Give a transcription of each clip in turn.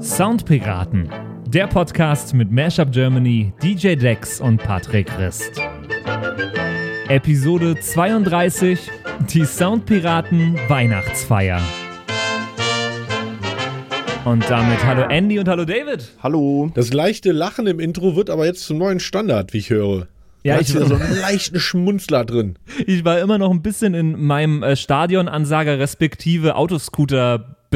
Soundpiraten, der Podcast mit Mashup Germany, DJ Dex und Patrick Christ. Episode 32, die Soundpiraten Weihnachtsfeier. Und damit hallo Andy und hallo David. Hallo. Das leichte Lachen im Intro wird aber jetzt zum neuen Standard, wie ich höre. Ja, da ich, wieder so einen leichten Schmunzler drin. ich war immer noch ein bisschen in meinem äh, Stadionansager respektive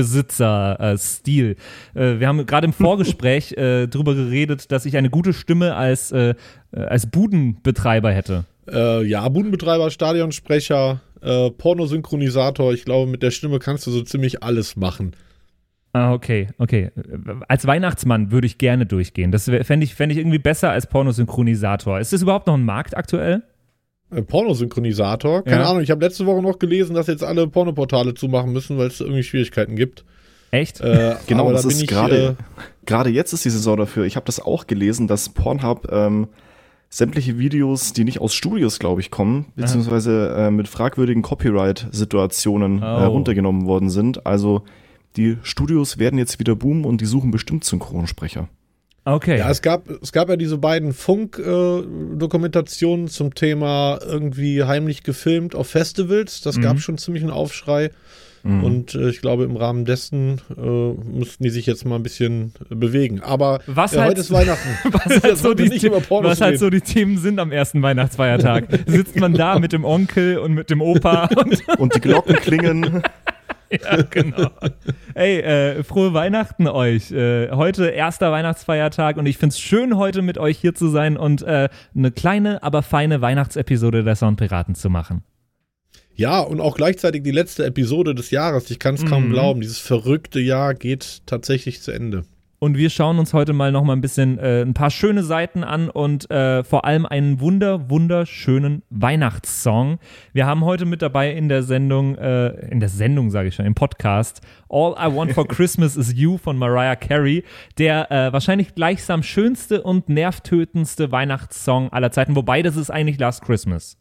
Autoscooter-Besitzer-Stil. Äh, wir haben gerade im Vorgespräch äh, darüber geredet, dass ich eine gute Stimme als, äh, äh, als Budenbetreiber hätte. Äh, ja, Budenbetreiber, Stadionsprecher, äh, Pornosynchronisator. Ich glaube, mit der Stimme kannst du so ziemlich alles machen. Ah, okay, okay. Als Weihnachtsmann würde ich gerne durchgehen. Das fände ich, fänd ich irgendwie besser als Pornosynchronisator. Ist das überhaupt noch ein Markt aktuell? Äh, Pornosynchronisator? Keine Ja. Ahnung, ich habe letzte Woche noch gelesen, dass jetzt alle Pornoportale zumachen müssen, weil es irgendwie Schwierigkeiten gibt. Echt? Äh, Genau, das da ist gerade äh, gerade jetzt ist die Saison dafür. Ich habe das auch gelesen, dass Pornhub ähm, sämtliche Videos, die nicht aus Studios, glaube ich, kommen, beziehungsweise äh, mit fragwürdigen Copyright-Situationen Oh. äh, runtergenommen worden sind. Also die Studios werden jetzt wieder boomen und die suchen bestimmt Synchronsprecher. Okay. Ja, es gab, es gab ja diese beiden Funk-Dokumentationen zum Thema irgendwie heimlich gefilmt auf Festivals. Das Mhm. gab schon ziemlich einen Aufschrei. Und äh, ich glaube, im Rahmen dessen äh, mussten die sich jetzt mal ein bisschen äh, bewegen. Aber Was äh, halt- heute ist Weihnachten. was halt, Jetzt so die, nicht über Pornos was halt so die Themen sind am ersten Weihnachtsfeiertag. Sitzt man da mit dem Onkel und mit dem Opa und Und die Glocken klingen. ja, genau. Ey, äh, frohe Weihnachten euch. Äh, heute erster Weihnachtsfeiertag und ich find's schön, heute mit euch hier zu sein und äh, eine kleine, aber feine Weihnachtsepisode der Soundpiraten zu machen. Ja, und auch gleichzeitig die letzte Episode des Jahres. Ich kann es kaum Mhm. glauben. Dieses verrückte Jahr geht tatsächlich zu Ende. Und wir schauen uns heute mal noch mal ein bisschen äh, ein paar schöne Seiten an und äh, vor allem einen wunder wunderschönen Weihnachtssong. Wir haben heute mit dabei in der Sendung, äh, in der Sendung sage ich schon, im Podcast All I Want for Christmas is You von Mariah Carey, der äh, wahrscheinlich gleichsam schönste und nervtötendste Weihnachtssong aller Zeiten. Wobei das ist eigentlich Last Christmas.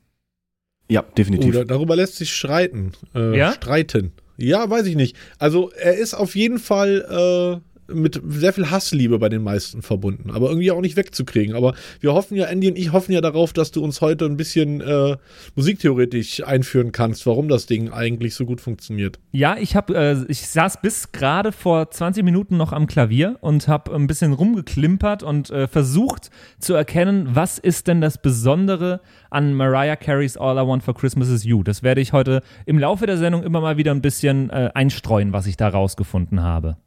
Ja, definitiv. Oder darüber lässt sich streiten. Äh, Ja? Streiten. Ja, weiß ich nicht. Also er ist auf jeden Fall äh, mit sehr viel Hassliebe bei den meisten verbunden, aber irgendwie auch nicht wegzukriegen. Aber wir hoffen ja, Andy und ich hoffen ja darauf, dass du uns heute ein bisschen äh, musiktheoretisch einführen kannst, warum das Ding eigentlich so gut funktioniert. Ja, ich habe, äh, ich saß bis gerade vor 20 Minuten noch am Klavier und habe ein bisschen rumgeklimpert und äh, versucht zu erkennen, was ist denn das Besondere an Mariah Careys All I Want for Christmas is You. Das werde ich heute im Laufe der Sendung immer mal wieder ein bisschen äh, einstreuen, was ich da rausgefunden habe.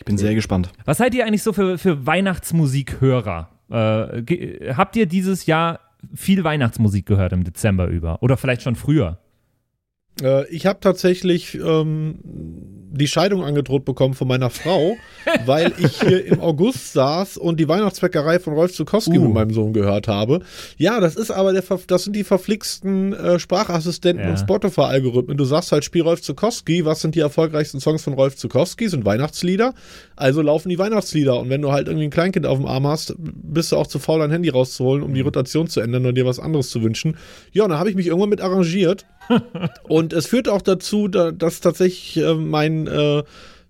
Ich bin sehr gespannt. Was seid ihr eigentlich so für, für Weihnachtsmusikhörer? Äh, habt ihr dieses Jahr viel Weihnachtsmusik gehört im Dezember über? Oder vielleicht schon früher? Äh, ich habe tatsächlich ähm, die Scheidung angedroht bekommen von meiner Frau, weil ich hier im August saß und die Weihnachtsbäckerei von Rolf Zukowski Uh. mit meinem Sohn gehört habe. Ja, das ist aber der, Ver- das sind die verflixten äh, Sprachassistenten Ja. und Spotify-Algorithmen. Du sagst halt, spiel Rolf Zukowski, was sind die erfolgreichsten Songs von Rolf Zukowski? Sind Weihnachtslieder. Also laufen die Weihnachtslieder. Und wenn du halt irgendwie ein Kleinkind auf dem Arm hast, bist du auch zu faul, dein Handy rauszuholen, um die Rotation zu ändern oder dir was anderes zu wünschen. Ja, und dann habe ich mich irgendwann mit arrangiert. Und es führt auch dazu, da, dass tatsächlich äh, mein, äh,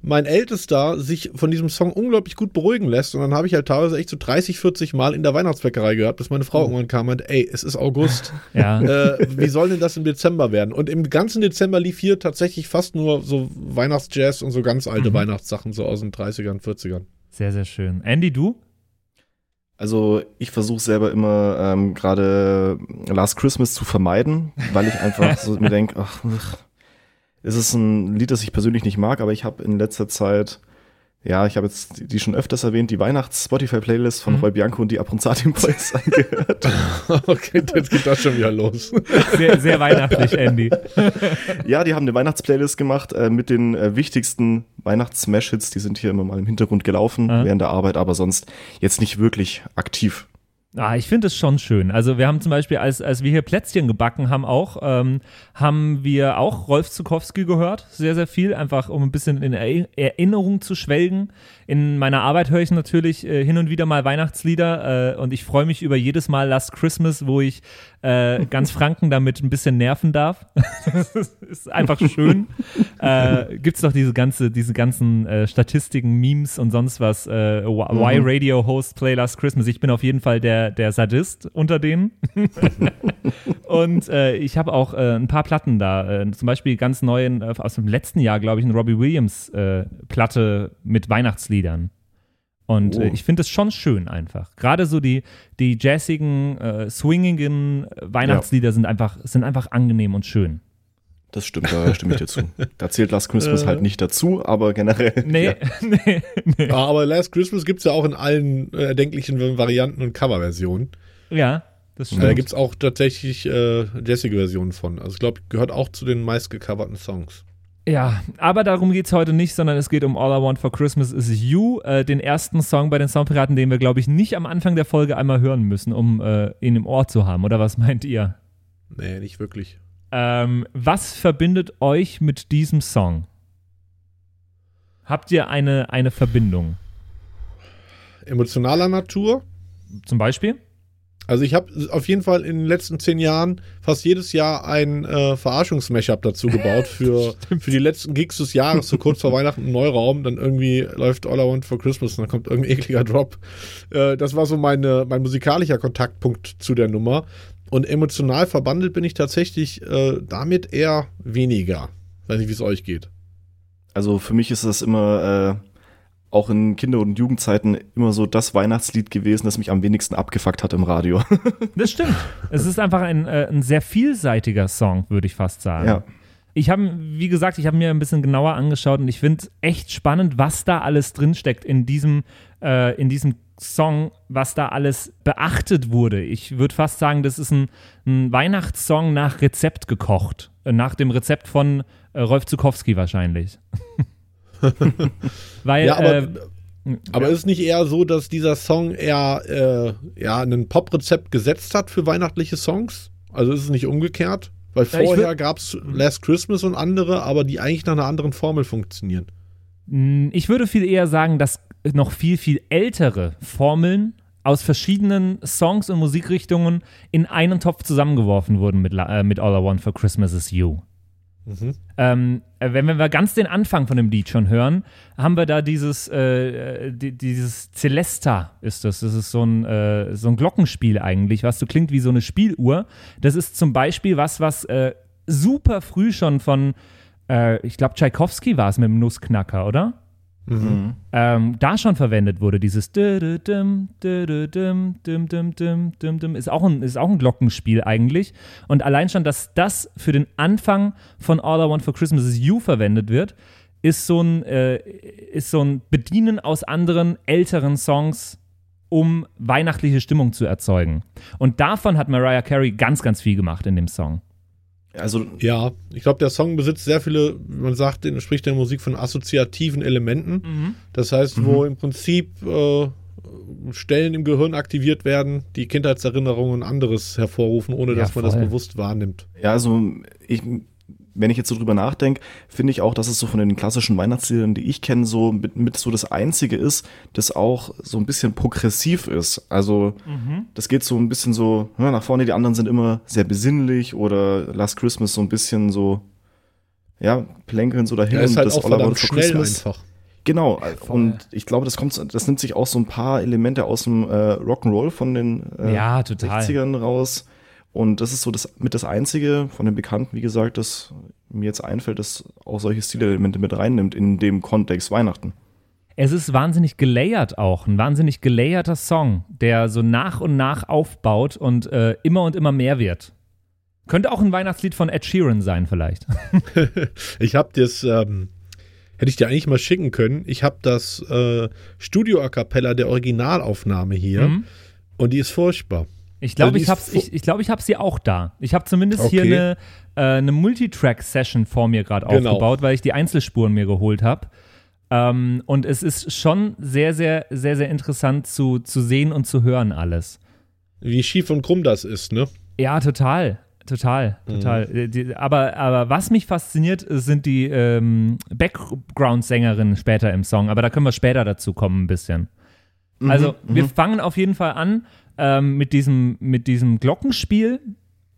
mein Ältester sich von diesem Song unglaublich gut beruhigen lässt. Und dann habe ich halt teilweise echt so 30, 40 Mal in der Weihnachtsbäckerei gehört, bis meine Frau irgendwann kam und meinte, ey, es ist August. Ja. äh, wie soll denn das im Dezember werden? Und im ganzen Dezember lief hier tatsächlich fast nur so Weihnachtsjazz und so ganz alte Weihnachtssachen, so aus den 30ern, 40ern. Sehr, sehr schön. Andy, du? Also ich versuche selber immer ähm, gerade Last Christmas zu vermeiden, weil ich einfach so mir denke, ach, ach, es ist ein Lied, das ich persönlich nicht mag, aber ich habe in letzter Zeit, ja, ich habe jetzt die schon öfters erwähnt, die Weihnachts-Spotify-Playlist von Mhm. Roy Bianco und die Abronzati Boys angehört. okay, jetzt geht das schon wieder los. Sehr, sehr weihnachtlich, Andy. ja, die haben eine Weihnachtsplaylist gemacht äh, mit den äh, wichtigsten Weihnachts-Smash-Hits, die sind hier immer mal im Hintergrund gelaufen Ah. während der Arbeit, aber sonst jetzt nicht wirklich aktiv. Ah, ich finde es schon schön. Also wir haben zum Beispiel, als, als wir hier Plätzchen gebacken haben auch, ähm, haben wir auch Rolf Zukowski gehört, sehr, sehr viel, einfach um ein bisschen in Eri- Erinnerung zu schwelgen. In meiner Arbeit höre ich natürlich äh, hin und wieder mal Weihnachtslieder äh, und ich freue mich über jedes Mal Last Christmas, wo ich äh, ganz Franken damit ein bisschen nerven darf. das ist einfach schön. äh, Gibt es doch diese, ganze, diese ganzen äh, Statistiken, Memes und sonst was. Äh, Why mhm. Radio Host Play Last Christmas. Ich bin auf jeden Fall der, der Sadist unter denen. und äh, ich habe auch äh, ein paar Platten da. Äh, zum Beispiel ganz neuen, aus dem letzten Jahr, glaube ich, eine Robbie Williams Platte mit Weihnachtsliedern. Und oh. äh, ich finde es schon schön einfach. Gerade so die, die jazzigen, äh, swingigen Weihnachtslieder ja. sind, einfach, sind einfach angenehm und schön. Das stimmt, da stimme ich dir zu. Da zählt Last Christmas halt nicht dazu, aber generell. Nee, ja. nee, nee. Ja, aber Last Christmas gibt es ja auch in allen äh, erdenklichen Varianten und Coverversionen. Ja, das stimmt. Da gibt es auch tatsächlich äh, jazzige Versionen von. Also ich glaube, gehört auch zu den meistgecoverten Songs. Ja, aber darum geht es heute nicht, sondern es geht um All I Want for Christmas is You, äh, den ersten Song bei den Soundpiraten, den wir, glaube ich, nicht am Anfang der Folge einmal hören müssen, um äh, ihn im Ohr zu haben. Oder was meint ihr? Nee, nicht wirklich. Ähm, was verbindet euch mit diesem Song? Habt ihr eine, eine Verbindung? Emotionaler Natur? Zum Beispiel? Also ich habe auf jeden Fall in den letzten zehn Jahren fast jedes Jahr ein äh, Verarschungs-Mashup dazu gebaut für, für die letzten Gigs des Jahres, so kurz vor Weihnachten im Neuraum. Dann irgendwie läuft All I Want for Christmas und dann kommt irgendein ekliger Drop. Äh, das war so meine, mein musikalischer Kontaktpunkt zu der Nummer. Und emotional verbandelt bin ich tatsächlich äh, damit eher weniger. Weiß nicht, wie es euch geht. Also für mich ist das immer äh, auch in Kinder- und Jugendzeiten immer so das Weihnachtslied gewesen, das mich am wenigsten abgefuckt hat im Radio. das stimmt. Es ist einfach ein, äh, ein sehr vielseitiger Song, würde ich fast sagen. Ja. Ich habe, wie gesagt, ich habe mir ein bisschen genauer angeschaut und ich finde echt spannend, was da alles drinsteckt in diesem, äh, in diesem Song, was da alles beachtet wurde. Ich würde fast sagen, das ist ein, ein, Weihnachtssong nach Rezept gekocht. Äh, nach dem Rezept von äh, Rolf Zukowski wahrscheinlich. Weil, ja, aber, äh, aber ja. ist nicht eher so, dass dieser Song eher äh, ja, ein Pop-Rezept gesetzt hat für weihnachtliche Songs? Also ist es nicht umgekehrt? Weil vorher gab es Last Christmas und andere, aber die eigentlich nach einer anderen Formel funktionieren. Hm, ich würde viel eher sagen, dass noch viel, viel ältere Formeln aus verschiedenen Songs und Musikrichtungen in einen Topf zusammengeworfen wurden mit, äh, mit All I Want for Christmas is You. Mhm. Ähm, äh, wenn wir ganz den Anfang von dem Lied schon hören, haben wir da dieses, äh, äh dieses Celesta ist das. Das ist so ein, äh, so ein Glockenspiel eigentlich, was so klingt wie so eine Spieluhr. Das ist zum Beispiel was, was äh, super früh schon von, äh, ich glaube, Tchaikovsky war es mit dem Nussknacker, oder? Mhm. Ähm, da schon verwendet wurde, dieses ist auch, ein, ist auch ein Glockenspiel eigentlich. Und allein schon, dass das für den Anfang von All I Want for Christmas is You verwendet wird, ist so ein, äh, ist so ein Bedienen aus anderen älteren Songs, um weihnachtliche Stimmung zu erzeugen. Und davon hat Mariah Carey ganz, ganz viel gemacht in dem Song. Also ja, ich glaube, der Song besitzt sehr viele, man sagt, spricht in der Musik von assoziativen Elementen. Mhm. Das heißt, mhm. wo im Prinzip äh, Stellen im Gehirn aktiviert werden, die Kindheitserinnerungen und anderes hervorrufen, ohne ja, dass man das bewusst wahrnimmt. Ja, also ich, wenn ich jetzt so drüber nachdenke, finde ich auch, dass es so von den klassischen Weihnachtsliedern, die ich kenne, so mit, mit, so das einzige ist, das auch so ein bisschen progressiv ist. Also mhm. das geht so ein bisschen so ja, nach vorne, die anderen sind immer sehr besinnlich oder Last Christmas so ein bisschen so, ja, plänkeln so dahin. Ja, ist halt das auch All About for Christmas. Einfach. Genau, Voll. und ich glaube, das kommt, das nimmt sich auch so ein paar Elemente aus dem äh, Rock'n'Roll von den äh, ja, 60ern raus. Und das ist so das mit das Einzige von den Bekannten, wie gesagt, das mir jetzt einfällt, das auch solche Stilelemente mit reinnimmt in dem Kontext Weihnachten. Es ist wahnsinnig gelayert auch, ein wahnsinnig gelayerter Song, der so nach und nach aufbaut und äh, immer und immer mehr wird. Könnte auch ein Weihnachtslied von Ed Sheeran sein, vielleicht. ich habe das, ähm, hätte ich dir eigentlich mal schicken können. Ich habe das äh, Studio A Cappella der Originalaufnahme hier mhm. und die ist furchtbar. Ich glaube, also ich habe ich, ich glaub, ich hab sie auch da. Ich habe zumindest okay. hier eine, äh, eine Multitrack-Session vor mir gerade genau. aufgebaut, weil ich die Einzelspuren mir geholt habe. Ähm, und es ist schon sehr, sehr, sehr, sehr interessant zu, zu sehen und zu hören alles. Wie schief und krumm das ist, ne? Ja, total. Total, total. Mhm. Die, aber, aber was mich fasziniert, sind die ähm, Background-Sängerinnen später im Song. Aber da können wir später dazu kommen, ein bisschen. Also, mhm, wir mhm. fangen auf jeden Fall an ähm, mit, diesem, mit diesem Glockenspiel,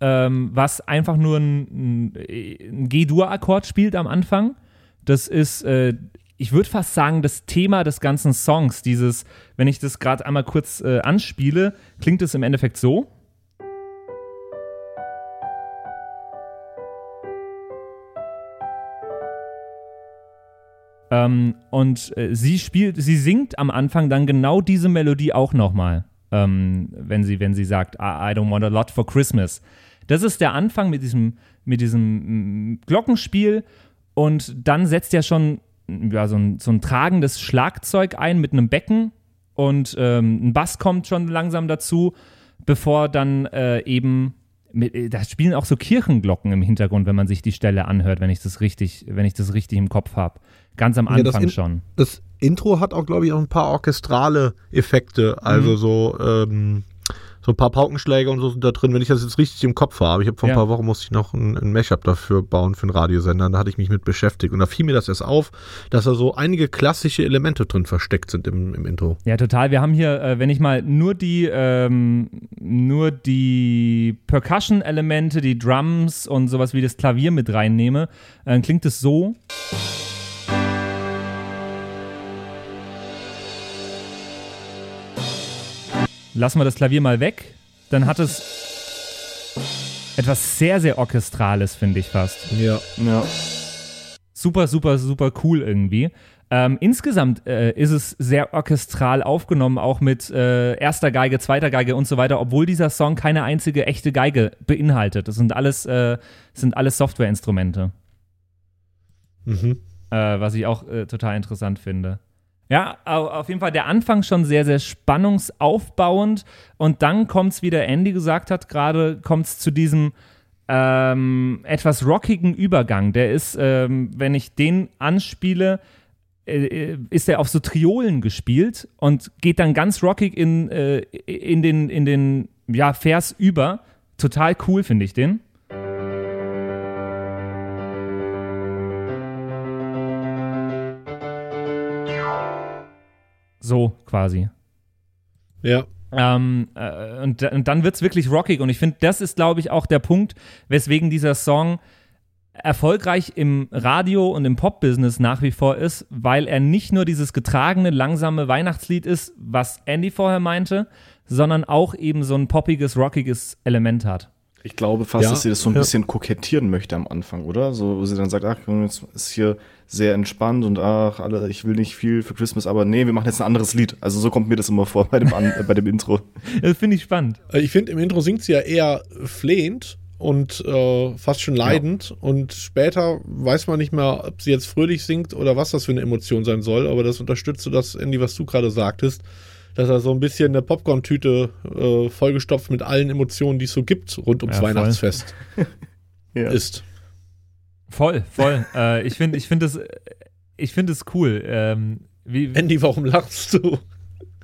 ähm, was einfach nur ein, ein G-Dur-Akkord spielt am Anfang. Das ist, äh, ich würde fast sagen, das Thema des ganzen Songs. Dieses, wenn ich das gerade einmal kurz äh, anspiele, klingt es im Endeffekt so. Ähm, und äh, sie spielt, sie singt am Anfang dann genau diese Melodie auch nochmal, ähm, wenn sie, wenn sie sagt, I, I don't want a lot for Christmas. Das ist der Anfang mit diesem, mit diesem mm, Glockenspiel und dann setzt ja schon ja, so, ein, so ein tragendes Schlagzeug ein mit einem Becken und ähm, ein Bass kommt schon langsam dazu, bevor dann äh, eben äh, da spielen auch so Kirchenglocken im Hintergrund, wenn man sich die Stelle anhört, wenn ich das richtig, wenn ich das richtig im Kopf habe. Ganz am Anfang ja, das schon. Das Intro hat auch, glaube ich, auch ein paar orchestrale Effekte. Also mhm. so, ähm, so ein paar Paukenschläge und so sind da drin, wenn ich das jetzt richtig im Kopf habe. Ich habe vor ein paar Wochen musste ich noch ein, ein Mashup dafür bauen für einen Radiosender. Da hatte ich mich mit beschäftigt. Und da fiel mir das erst auf, dass da so einige klassische Elemente drin versteckt sind im, im Intro. Ja, total. Wir haben hier, äh, wenn ich mal nur die, ähm, nur die Percussion-Elemente, die Drums und sowas wie das Klavier mit reinnehme, äh, klingt es so. Lassen wir das Klavier mal weg, dann hat es etwas sehr, sehr Orchestrales, finde ich fast. Ja. ja. Super, super, super cool irgendwie. Ähm, insgesamt äh, ist es sehr orchestral aufgenommen, auch mit äh, erster Geige, zweiter Geige und so weiter, obwohl dieser Song keine einzige echte Geige beinhaltet. Das sind alles, äh, sind alles Softwareinstrumente. Mhm. Äh, was ich auch äh, total interessant finde. Ja, auf jeden Fall der Anfang schon sehr, sehr spannungsaufbauend. Und dann kommt es, wie der Andy gesagt hat, gerade kommt es zu diesem ähm, etwas rockigen Übergang. Der ist, ähm, wenn ich den anspiele, äh, äh, ist er auf so Triolen gespielt und geht dann ganz rockig in, äh, in den, in den ja, Vers über. Total cool, finde ich den. So quasi. Ja. Ähm, äh, und, und dann wird es wirklich rockig. Und ich finde, das ist, glaube ich, auch der Punkt, weswegen dieser Song erfolgreich im Radio und im Pop-Business nach wie vor ist, weil er nicht nur dieses getragene, langsame Weihnachtslied ist, was Andy vorher meinte, sondern auch eben so ein poppiges, rockiges Element hat. Ich glaube fast, ja, dass sie das so ein ja. bisschen kokettieren möchte am Anfang, oder? So, wo sie dann sagt, ach, jetzt ist hier sehr entspannt und ach, alle, ich will nicht viel für Christmas, aber nee, wir machen jetzt ein anderes Lied. Also so kommt mir das immer vor bei dem, An äh, bei dem Intro. Das finde ich spannend. Äh, ich finde, im Intro singt sie ja eher flehend und äh, fast schon leidend. Ja. Und später weiß man nicht mehr, ob sie jetzt fröhlich singt oder was das für eine Emotion sein soll. Aber das unterstützt so das, Andy, was du gerade sagtest dass er so ein bisschen eine Popcorn-Tüte äh, vollgestopft mit allen Emotionen, die es so gibt rund ums ja, Weihnachtsfest ja. ist. Voll, voll. äh, ich finde ich find das, ich find das cool. Ähm, wie, Andy, warum lachst du?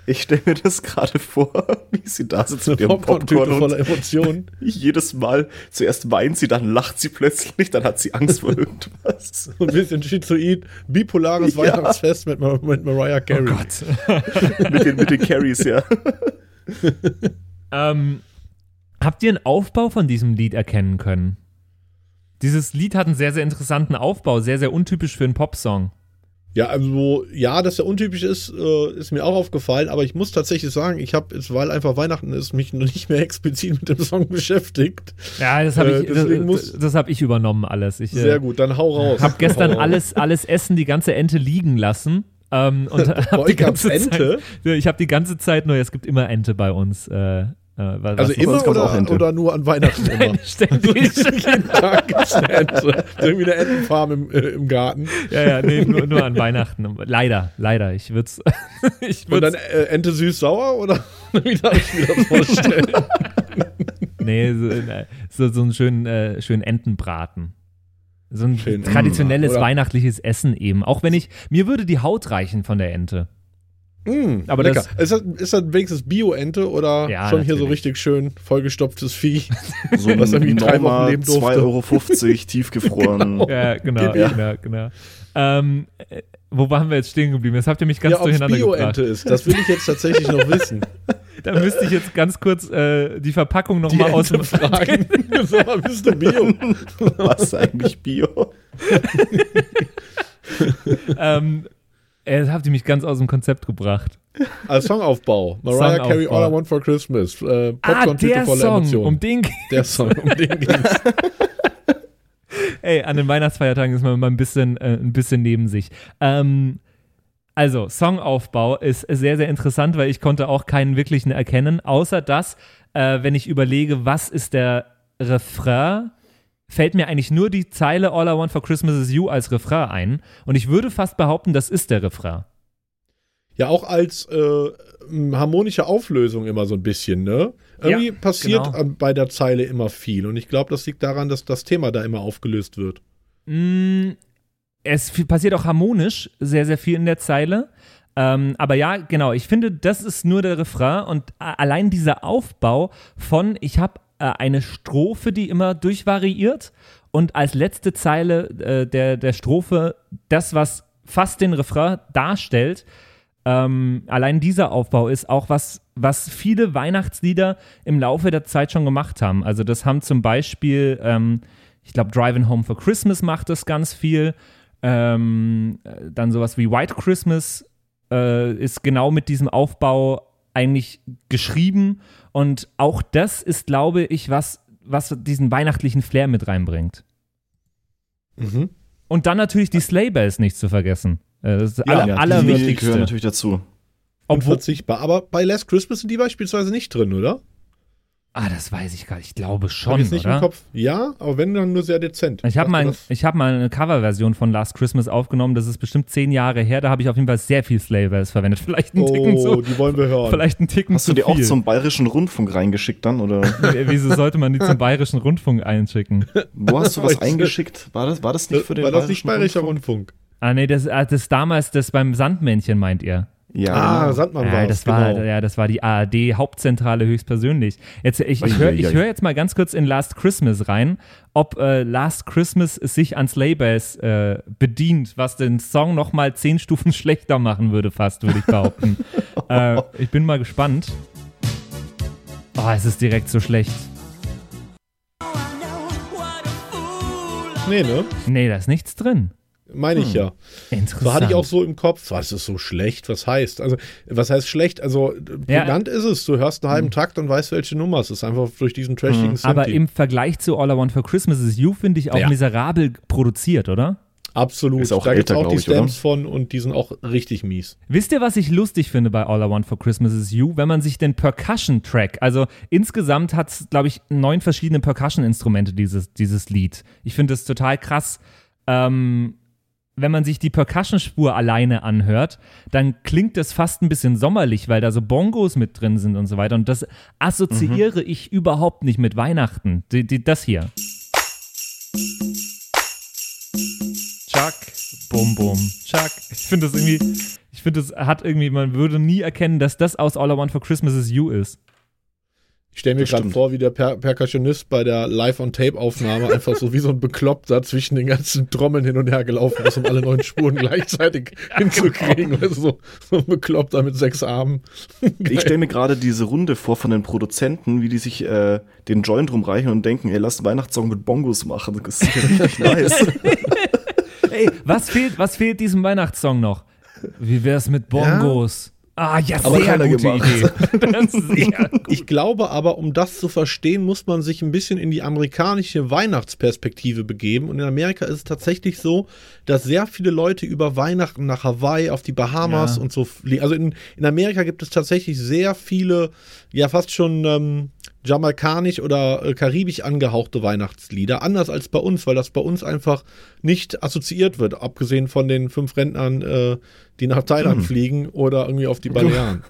Ich stelle mir das gerade vor, wie sie da sitzt mit ihrem Popcorn und voller Emotionen. jedes Mal, zuerst weint sie, dann lacht sie plötzlich, dann hat sie Angst vor irgendwas. ein bisschen schizoid, bipolares ja. Weihnachtsfest mit, mit Mariah Carey. Oh Gott. mit, den, mit den Carries, ja. ähm, habt ihr einen Aufbau von diesem Lied erkennen können? Dieses Lied hat einen sehr, sehr interessanten Aufbau, sehr, sehr untypisch für einen Popsong. Ja, also ja, dass er untypisch ist, äh, ist mir auch aufgefallen, aber ich muss tatsächlich sagen, ich habe jetzt, weil einfach Weihnachten ist, mich noch nicht mehr explizit mit dem Song beschäftigt. Ja, das habe ich, äh, das, das hab ich übernommen alles. Ich, äh, sehr gut, dann hau raus. Habe gestern alles, alles Essen, die ganze Ente liegen lassen. Ähm, und hab die ganze Ente? Zeit, ich habe die ganze Zeit nur, es gibt immer Ente bei uns. Äh, äh, was, also immer oder, oder, nur an Weihnachten Nein, immer? Ständig. jeden Tag Ente. Irgendwie eine Entenfarm im, äh, im Garten. Ja, ja, nee, nur, nur an Weihnachten. Leider, leider. Ich würde es. ich Und dann äh, Ente süß-sauer oder wie darf ich mir das vorstellen? nee, so, äh, so, so einen schönen, äh, schönen Entenbraten. So ein Schön, traditionelles weihnachtliches Essen eben. Auch wenn ich, mir würde die Haut reichen von der Ente. Mm, Aber lecker. das- ist, das, ist das wenigstens Bio-Ente oder Ja, schon hier so richtig schön vollgestopftes Vieh? So Was irgendwie drei Wochen leben durfte. 2,50 Euro tiefgefroren. Ja, genau, Ja. genau, genau. Ähm, äh, wo waren wir jetzt stehen geblieben? Jetzt habt ihr mich ganz ja, durcheinander Bio-Ente ist, das will ich jetzt tatsächlich noch wissen. Da müsste ich jetzt ganz kurz äh, die Verpackung Die nochmal aus dem fragen. Sag mal, bist du Bio? Was ist eigentlich Bio? ähm, äh, Jetzt habt ihr mich ganz aus dem Konzept gebracht. Als Songaufbau. Mariah Carey, Songaufbau. All I Want for Christmas. Äh, Ah, Popcorn-Tüte der voller Song, Emotionen. um den ge- der Song, um den ging's. Ey, an den Weihnachtsfeiertagen ist man immer ein bisschen, äh, ein bisschen neben sich. Ähm, also, Songaufbau ist sehr, sehr interessant, weil ich konnte auch keinen wirklichen erkennen, außer dass, äh, wenn ich überlege, was ist der Refrain, fällt mir eigentlich nur die Zeile All I Want for Christmas is You als Refrain ein. Und ich würde fast behaupten, das ist der Refrain. Ja, auch als äh, harmonische Auflösung immer so ein bisschen, ne? Irgendwie Ja, passiert genau. an, bei der Zeile immer viel. Und ich glaube, das liegt daran, dass das Thema da immer aufgelöst wird. Mm, es passiert auch harmonisch sehr, sehr viel in der Zeile. Ähm, aber ja, genau, ich finde, das ist nur der Refrain und allein dieser Aufbau von, ich habe äh, eine Strophe, die immer durchvariiert und als letzte Zeile äh, der, der Strophe das, was fast den Refrain darstellt, ähm, allein dieser Aufbau ist auch was, was viele Weihnachtslieder im Laufe der Zeit schon gemacht haben. Also das haben zum Beispiel, ähm, ich glaube, Driving Home for Christmas macht das ganz viel. Ähm, äh, dann sowas wie White Christmas äh, ist genau mit diesem Aufbau eigentlich geschrieben. Und auch das ist, glaube ich, was, was diesen weihnachtlichen Flair mit reinbringt. Mhm. Und dann natürlich die Sleigh Bells nicht zu vergessen. Äh, Das ist Ja, aller, die allerwichtigste. gehören natürlich dazu. Obwohl, Unverzichtbar. Aber bei Last Christmas sind die beispielsweise nicht drin, oder? Ah, das weiß ich gar nicht. Ich glaube Hab schon, ich nicht oder? im Kopf. Ja, aber wenn dann nur sehr dezent. Ich habe mal, ich hab mal eine Coverversion von Last Christmas aufgenommen. Das ist bestimmt zehn Jahre her. Da habe ich auf jeden Fall sehr viel Bells verwendet. Vielleicht einen Ticken Oh, zu, die wollen wir hören. vielleicht einen Ticken Hast zu du die auch viel. zum Bayerischen Rundfunk reingeschickt dann? Oder Wieso sollte man die zum Bayerischen Rundfunk einschicken? wo hast du was eingeschickt? War das, war das nicht für den War das nicht Bayerischen bayerischer Rundfunk? Ah, nee, das, ah, das damals, das beim Sandmännchen meint ihr. Ja, ah, genau. Sandmann ja, war das war, genau. ja, das war die ARD-Hauptzentrale höchstpersönlich. Jetzt, ich, ich höre ich hör jetzt mal ganz kurz in Last Christmas rein, ob äh, Last Christmas sich an Sleigh Bells äh, bedient, was den Song noch mal zehn Stufen schlechter machen würde, fast, würde ich behaupten. äh, ich bin mal gespannt. Oh, es ist direkt so schlecht. Nee, ne? Nee, da ist nichts drin. Meine ich ja. Interessant. So hatte ich auch so im Kopf, was ist so schlecht, was heißt? Also, was heißt schlecht? Also, Ja. ist es. Du hörst einen halben Takt und weißt, welche Nummer es ist. Einfach durch diesen trashigen Synthi. Aber im Vergleich zu All I Want for Christmas is You finde ich auch Ja. miserabel produziert, oder? Absolut. Ist auch da gibt es auch die ich, oder? Stamps von und die sind auch richtig mies. Wisst ihr, was ich lustig finde bei All I Want for Christmas is You? Wenn man sich den Percussion-Track, also insgesamt hat es, glaube ich, neun verschiedene Percussion-Instrumente, dieses, dieses Lied. Ich finde das total krass. Ähm, wenn man sich die Percussion-Spur alleine anhört, dann klingt das fast ein bisschen sommerlich, weil da so Bongos mit drin sind und so weiter. Und das assoziiere ich überhaupt nicht mit Weihnachten. Die, die, das hier. Chuck, bum bum, Chuck. Ich finde das irgendwie, ich finde das hat irgendwie, man würde nie erkennen, dass das aus All I Want for Christmas is You ist. Ich stelle mir gerade vor, wie der per Percussionist bei der Live-on-Tape-Aufnahme einfach so wie so ein Bekloppter zwischen den ganzen Trommeln hin und her gelaufen ist, um alle neun Spuren gleichzeitig hinzukriegen. Also so, so ein Bekloppter mit sechs Armen. Ich stelle mir gerade diese Runde vor von den Produzenten, wie die sich äh, den Joint rumreichen und denken, ey, lass einen Weihnachtssong mit Bongos machen. Das ist sicher richtig nice. Ey, was fehlt, was fehlt diesem Weihnachtssong noch? Wie wär's mit Bongos? Ah, ja, Aber sehr gute gemacht. Idee. Gut. Ich glaube aber, um das zu verstehen, muss man sich ein bisschen in die amerikanische Weihnachtsperspektive begeben. Und in Amerika ist es tatsächlich so, dass sehr viele Leute über Weihnachten nach Hawaii, auf die Bahamas Ja. und so fliegen. Also in, in Amerika gibt es tatsächlich sehr viele, ja fast schon ähm, jamaikanisch oder äh, karibisch angehauchte Weihnachtslieder. Anders als bei uns, weil das bei uns einfach nicht assoziiert wird, abgesehen von den fünf Rentnern, äh, die nach Thailand fliegen oder irgendwie auf die Balearen.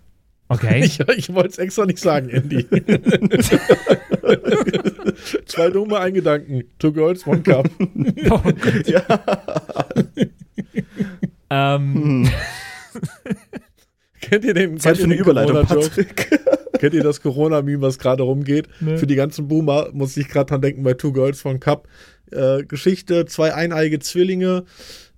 Okay. Ich, ich wollte es extra nicht sagen, Andy. Zwei dumme Eingedanken. Two girls, one cup. Oh Gott. Ähm, kennt ihr den, Zeit für eine Überleitung? Patrick. Kennt ihr das Corona-Meme, was gerade rumgeht? Für die ganzen Boomer muss ich gerade dran denken bei Two Girls von Cup. Äh, Geschichte, zwei eineige Zwillinge.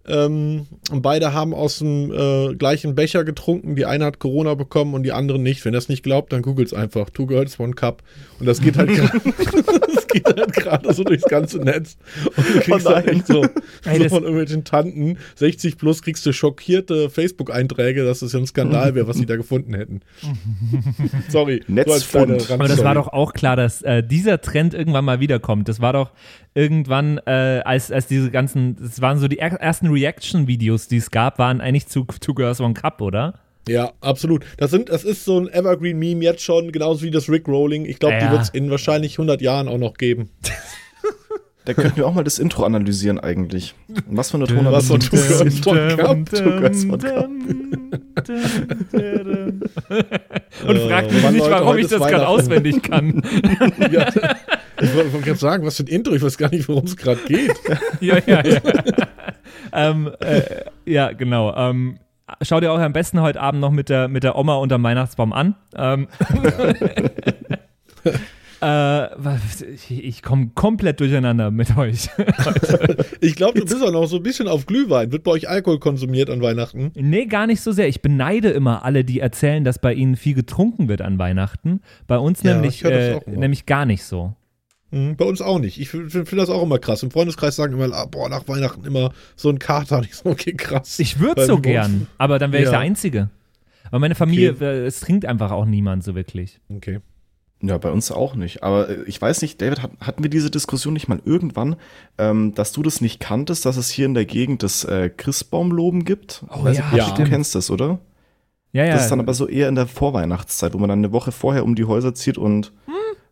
Ähm, und beide haben aus dem äh, gleichen Becher getrunken. Die eine hat Corona bekommen und die andere nicht. Wenn ihr das nicht glaubt, dann googelt's einfach. Two Girls, One Cup. Und das geht halt gerade halt gerade so durchs ganze Netz. Und du kriegst Oh halt so, so von irgendwelchen Tanten, 60 plus, kriegst du schockierte Facebook-Einträge, dass es ja ein Skandal wäre, was sie da gefunden hätten. Sorry. Netzfund. Aber das war doch auch klar, dass äh, dieser Trend irgendwann mal wiederkommt. Das war doch irgendwann, äh, als, als diese ganzen, das waren so die er ersten Reaction-Videos, die es gab, waren eigentlich zu Two Girls One Cup, oder? Ja, absolut. Das, sind, das ist so ein Evergreen-Meme jetzt schon, genauso wie das Rick Rolling. Ich glaube, Ja. die wird es in wahrscheinlich 100 Jahren auch noch geben. Da könnten wir auch mal das Intro analysieren eigentlich. Was für eine Tonart Was Cup. Und fragt mich nicht, warum ich das gerade auswendig kann. ja. Ich wollte wollte gerade sagen, was für ein Intro, ich weiß gar nicht, worum es gerade geht. ja, ja, ja. ähm, äh, ja, genau. Ähm, schau dir auch am besten heute Abend noch mit der, mit der Oma unterm Weihnachtsbaum an. Ähm, äh, ich ich komme komplett durcheinander mit euch. Ich glaube, du bist auch noch so ein bisschen auf Glühwein. Wird bei euch Alkohol konsumiert an Weihnachten? nee, gar nicht so sehr. Ich beneide immer alle, die erzählen, dass bei ihnen viel getrunken wird an Weihnachten. Bei uns Ja, nämlich, ich äh, nämlich gar nicht so. Mhm, bei uns auch nicht. Ich finde find das auch immer krass. Im Freundeskreis sagen immer, ah, boah, nach Weihnachten immer so ein Kater. Ich so, okay, krass. Ich würde so gern, aber dann wäre ich Ja. der Einzige. Aber meine Familie, äh, es trinkt einfach auch niemand so wirklich. Okay. Ja, bei uns auch nicht. Aber äh, ich weiß nicht, David, hat, hatten wir diese Diskussion nicht mal irgendwann, ähm, dass du das nicht kanntest, dass es hier in der Gegend das äh, Christbaumloben gibt? Oh Weiß ja, stimmt. Du kennst das, oder? Ja, ja. Das ist dann aber so eher in der Vorweihnachtszeit, wo man dann eine Woche vorher um die Häuser zieht und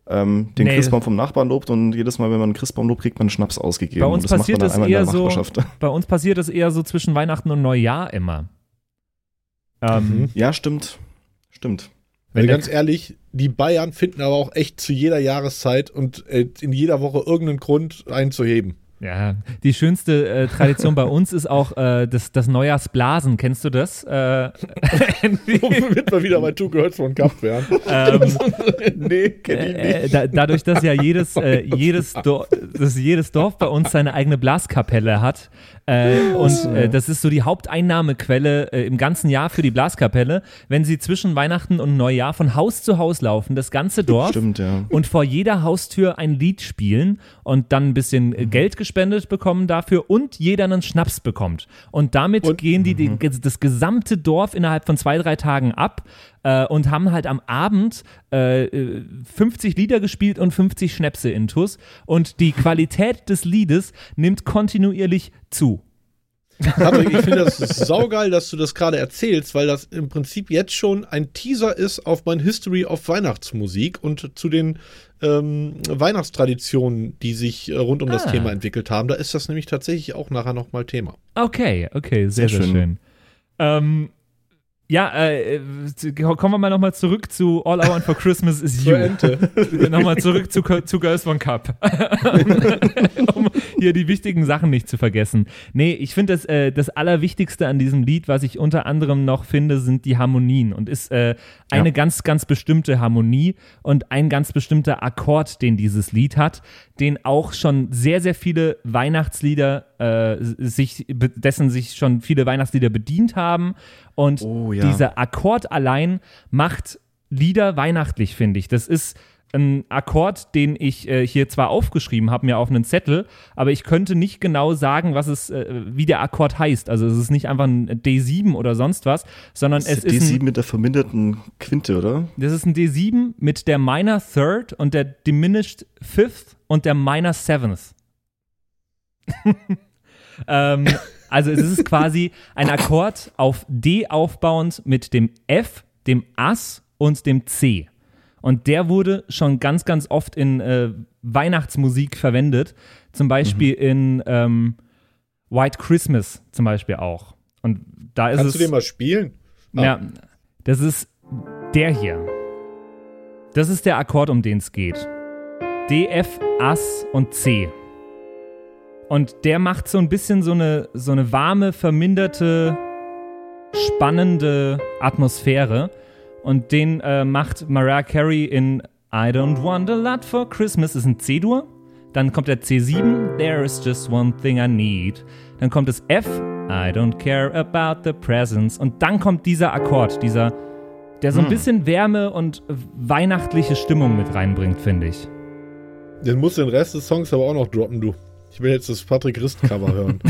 ähm, den Nee. Christbaum vom Nachbarn lobt und jedes Mal, wenn man einen Christbaum lobt, kriegt man einen Schnaps ausgegeben. Bei uns das passiert das eher so-. Bei uns passiert das eher so zwischen Weihnachten und Neujahr immer. Ähm. Ja, stimmt. Stimmt. Wenn der- ganz ehrlich, die Bayern finden aber auch echt zu jeder Jahreszeit und äh, in jeder Woche irgendeinen Grund einzuheben. ja, die schönste äh, Tradition bei uns ist auch äh, das, das Neujahrsblasen. Kennst du das? Äh, Womit wir wieder bei Two Girls von Cup wären. ähm, Nee, kenn ich äh, äh, da, dadurch, dass ja jedes, äh, jedes, Dorf, dass jedes Dorf bei uns seine eigene Blaskapelle hat. Äh, und äh, das ist so die Haupteinnahmequelle äh, im ganzen Jahr für die Blaskapelle, wenn sie zwischen Weihnachten und Neujahr von Haus zu Haus laufen, das ganze Dorf. Stimmt, ja. und vor jeder Haustür ein Lied spielen und dann ein bisschen äh, Geld gespendet bekommen dafür und jeder einen Schnaps bekommt. Und damit Und- gehen die, die das gesamte Dorf innerhalb von zwei, drei Tagen ab äh, und haben halt am Abend äh, äh, 50 Lieder gespielt und 50 Schnäpse intus und die Qualität des Liedes nimmt kontinuierlich zu. Patrick, ich finde das saugeil, dass du das gerade erzählst, weil das im Prinzip jetzt schon ein Teaser ist auf mein History of Weihnachtsmusik und zu den ähm, Weihnachtstraditionen, die sich äh, rund um das Ah. Thema entwickelt haben. Da ist das nämlich tatsächlich auch nachher nochmal Thema. Okay, okay, sehr, sehr, Sehr schön. schön. Ähm, ja, äh, äh, kommen wir mal nochmal zurück zu All I Want for Christmas is You. Zur Ente. nochmal zurück zu, zu Girls One Cup. um hier die wichtigen Sachen nicht zu vergessen. Nee, ich finde das, äh, das Allerwichtigste an diesem Lied, was ich unter anderem noch finde, sind die Harmonien und ist äh, eine Ja. ganz, ganz bestimmte Harmonie und ein ganz bestimmter Akkord, den dieses Lied hat, den auch schon sehr, sehr viele Weihnachtslieder äh, sich, dessen sich schon viele Weihnachtslieder bedient haben und Oh, ja. dieser Akkord allein macht Lieder weihnachtlich, finde ich. Das ist ein Akkord, den ich äh, hier zwar aufgeschrieben habe, mir auf einen Zettel, aber ich könnte nicht genau sagen, was es, äh, wie der Akkord heißt. Also es ist nicht einfach ein D7 oder sonst was, sondern Das es ist ist D7 ein, mit der verminderten Quinte, oder? das ist ein D7 mit der Minor Third und der Diminished Fifth und der Minor Seventh. ähm, also es ist quasi ein Akkord auf D aufbauend mit dem F, dem Ass und dem C. Und der wurde schon ganz, ganz oft in äh, Weihnachtsmusik verwendet. Zum Beispiel in ähm, White Christmas zum Beispiel auch. Und da ist Kannst es. du den mal spielen? Ah. Ja, das ist der hier. Das ist der Akkord, um den es geht. D, F, Ass und C. Und der macht so ein bisschen so eine, so eine warme, verminderte spannende Atmosphäre. Und den äh, macht Mariah Carey in I Don't Want a Lot for Christmas, ist ein C-Dur. Dann kommt der C7, There is just one thing I need. Dann kommt das F, I don't care about the presents. Und dann kommt dieser Akkord, dieser, der so ein Hm. bisschen Wärme und weihnachtliche Stimmung mit reinbringt, finde ich. Den musst du den Rest des Songs aber auch noch droppen, du. Ich will jetzt das Patrick Rist-Cover hören.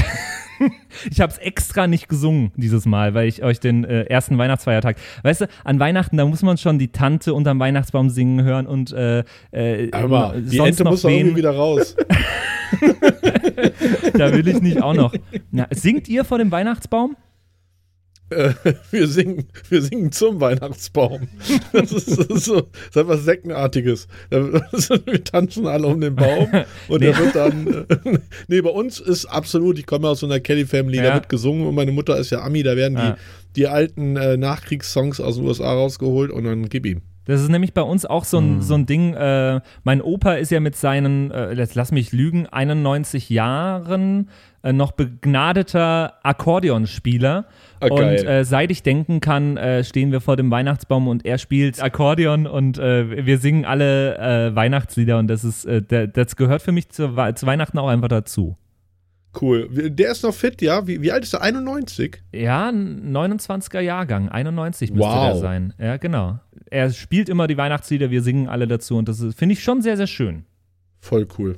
Ich habe es extra nicht gesungen dieses Mal, weil ich euch den äh, ersten Weihnachtsfeiertag. Weißt du, an Weihnachten, da muss man schon die Tante unterm Weihnachtsbaum singen hören und äh, äh, Aber die sonst Ente noch muss irgendwie wieder raus. Da will ich nicht auch noch. Na, singt ihr vor dem Weihnachtsbaum? Äh, wir, singen, wir singen zum Weihnachtsbaum. Das ist, das ist so, das ist etwas Sektenartiges. Wir tanzen alle um den Baum und der Nee. wird dann. äh, Nee, bei uns ist absolut, ich komme aus so einer Kelly-Family, da Ja. wird gesungen und meine Mutter ist ja Ami, da werden Ah. die, die alten äh, Nachkriegssongs aus den USA rausgeholt und dann gib ihm. Das ist nämlich bei uns auch so ein, so ein Ding. Äh, mein Opa ist ja mit seinen, äh, jetzt lass mich lügen, 91 Jahren äh, noch begnadeter Akkordeonspieler. Ah, und äh, seit ich denken kann, äh, stehen wir vor dem Weihnachtsbaum und er spielt Akkordeon und äh, wir singen alle äh, Weihnachtslieder und das ist, äh, das gehört für mich zu, zu Weihnachten auch einfach dazu. Cool. Der ist noch fit, ja? Wie, wie alt ist er? 91? Ja, ein 29er Jahrgang, 91 müsste Wow. der sein. Ja, genau. Er spielt immer die Weihnachtslieder, wir singen alle dazu und das finde ich schon sehr, sehr schön. Voll cool.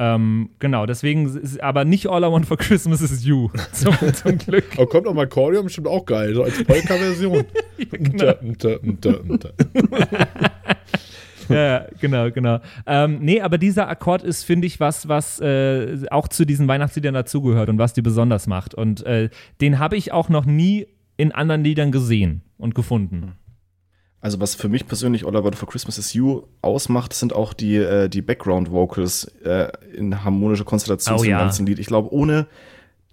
Ähm, genau, deswegen ist aber nicht All I Want for Christmas is You. Zum, zum Glück. Aber kommt auch mal Akkordeon bestimmt auch geil, so als Polka-Version. genau. ja, genau, genau. Ähm, nee, aber dieser Akkord ist, finde ich, was, was äh, auch zu diesen Weihnachtsliedern dazugehört und was die besonders macht. Und äh, den habe ich auch noch nie in anderen Liedern gesehen und gefunden. Also was für mich persönlich All I Want for Christmas is You ausmacht, sind auch die, äh, die Background-Vocals äh, in harmonischer Konstellation Oh zum ja. ganzen Lied. Ich glaube, ohne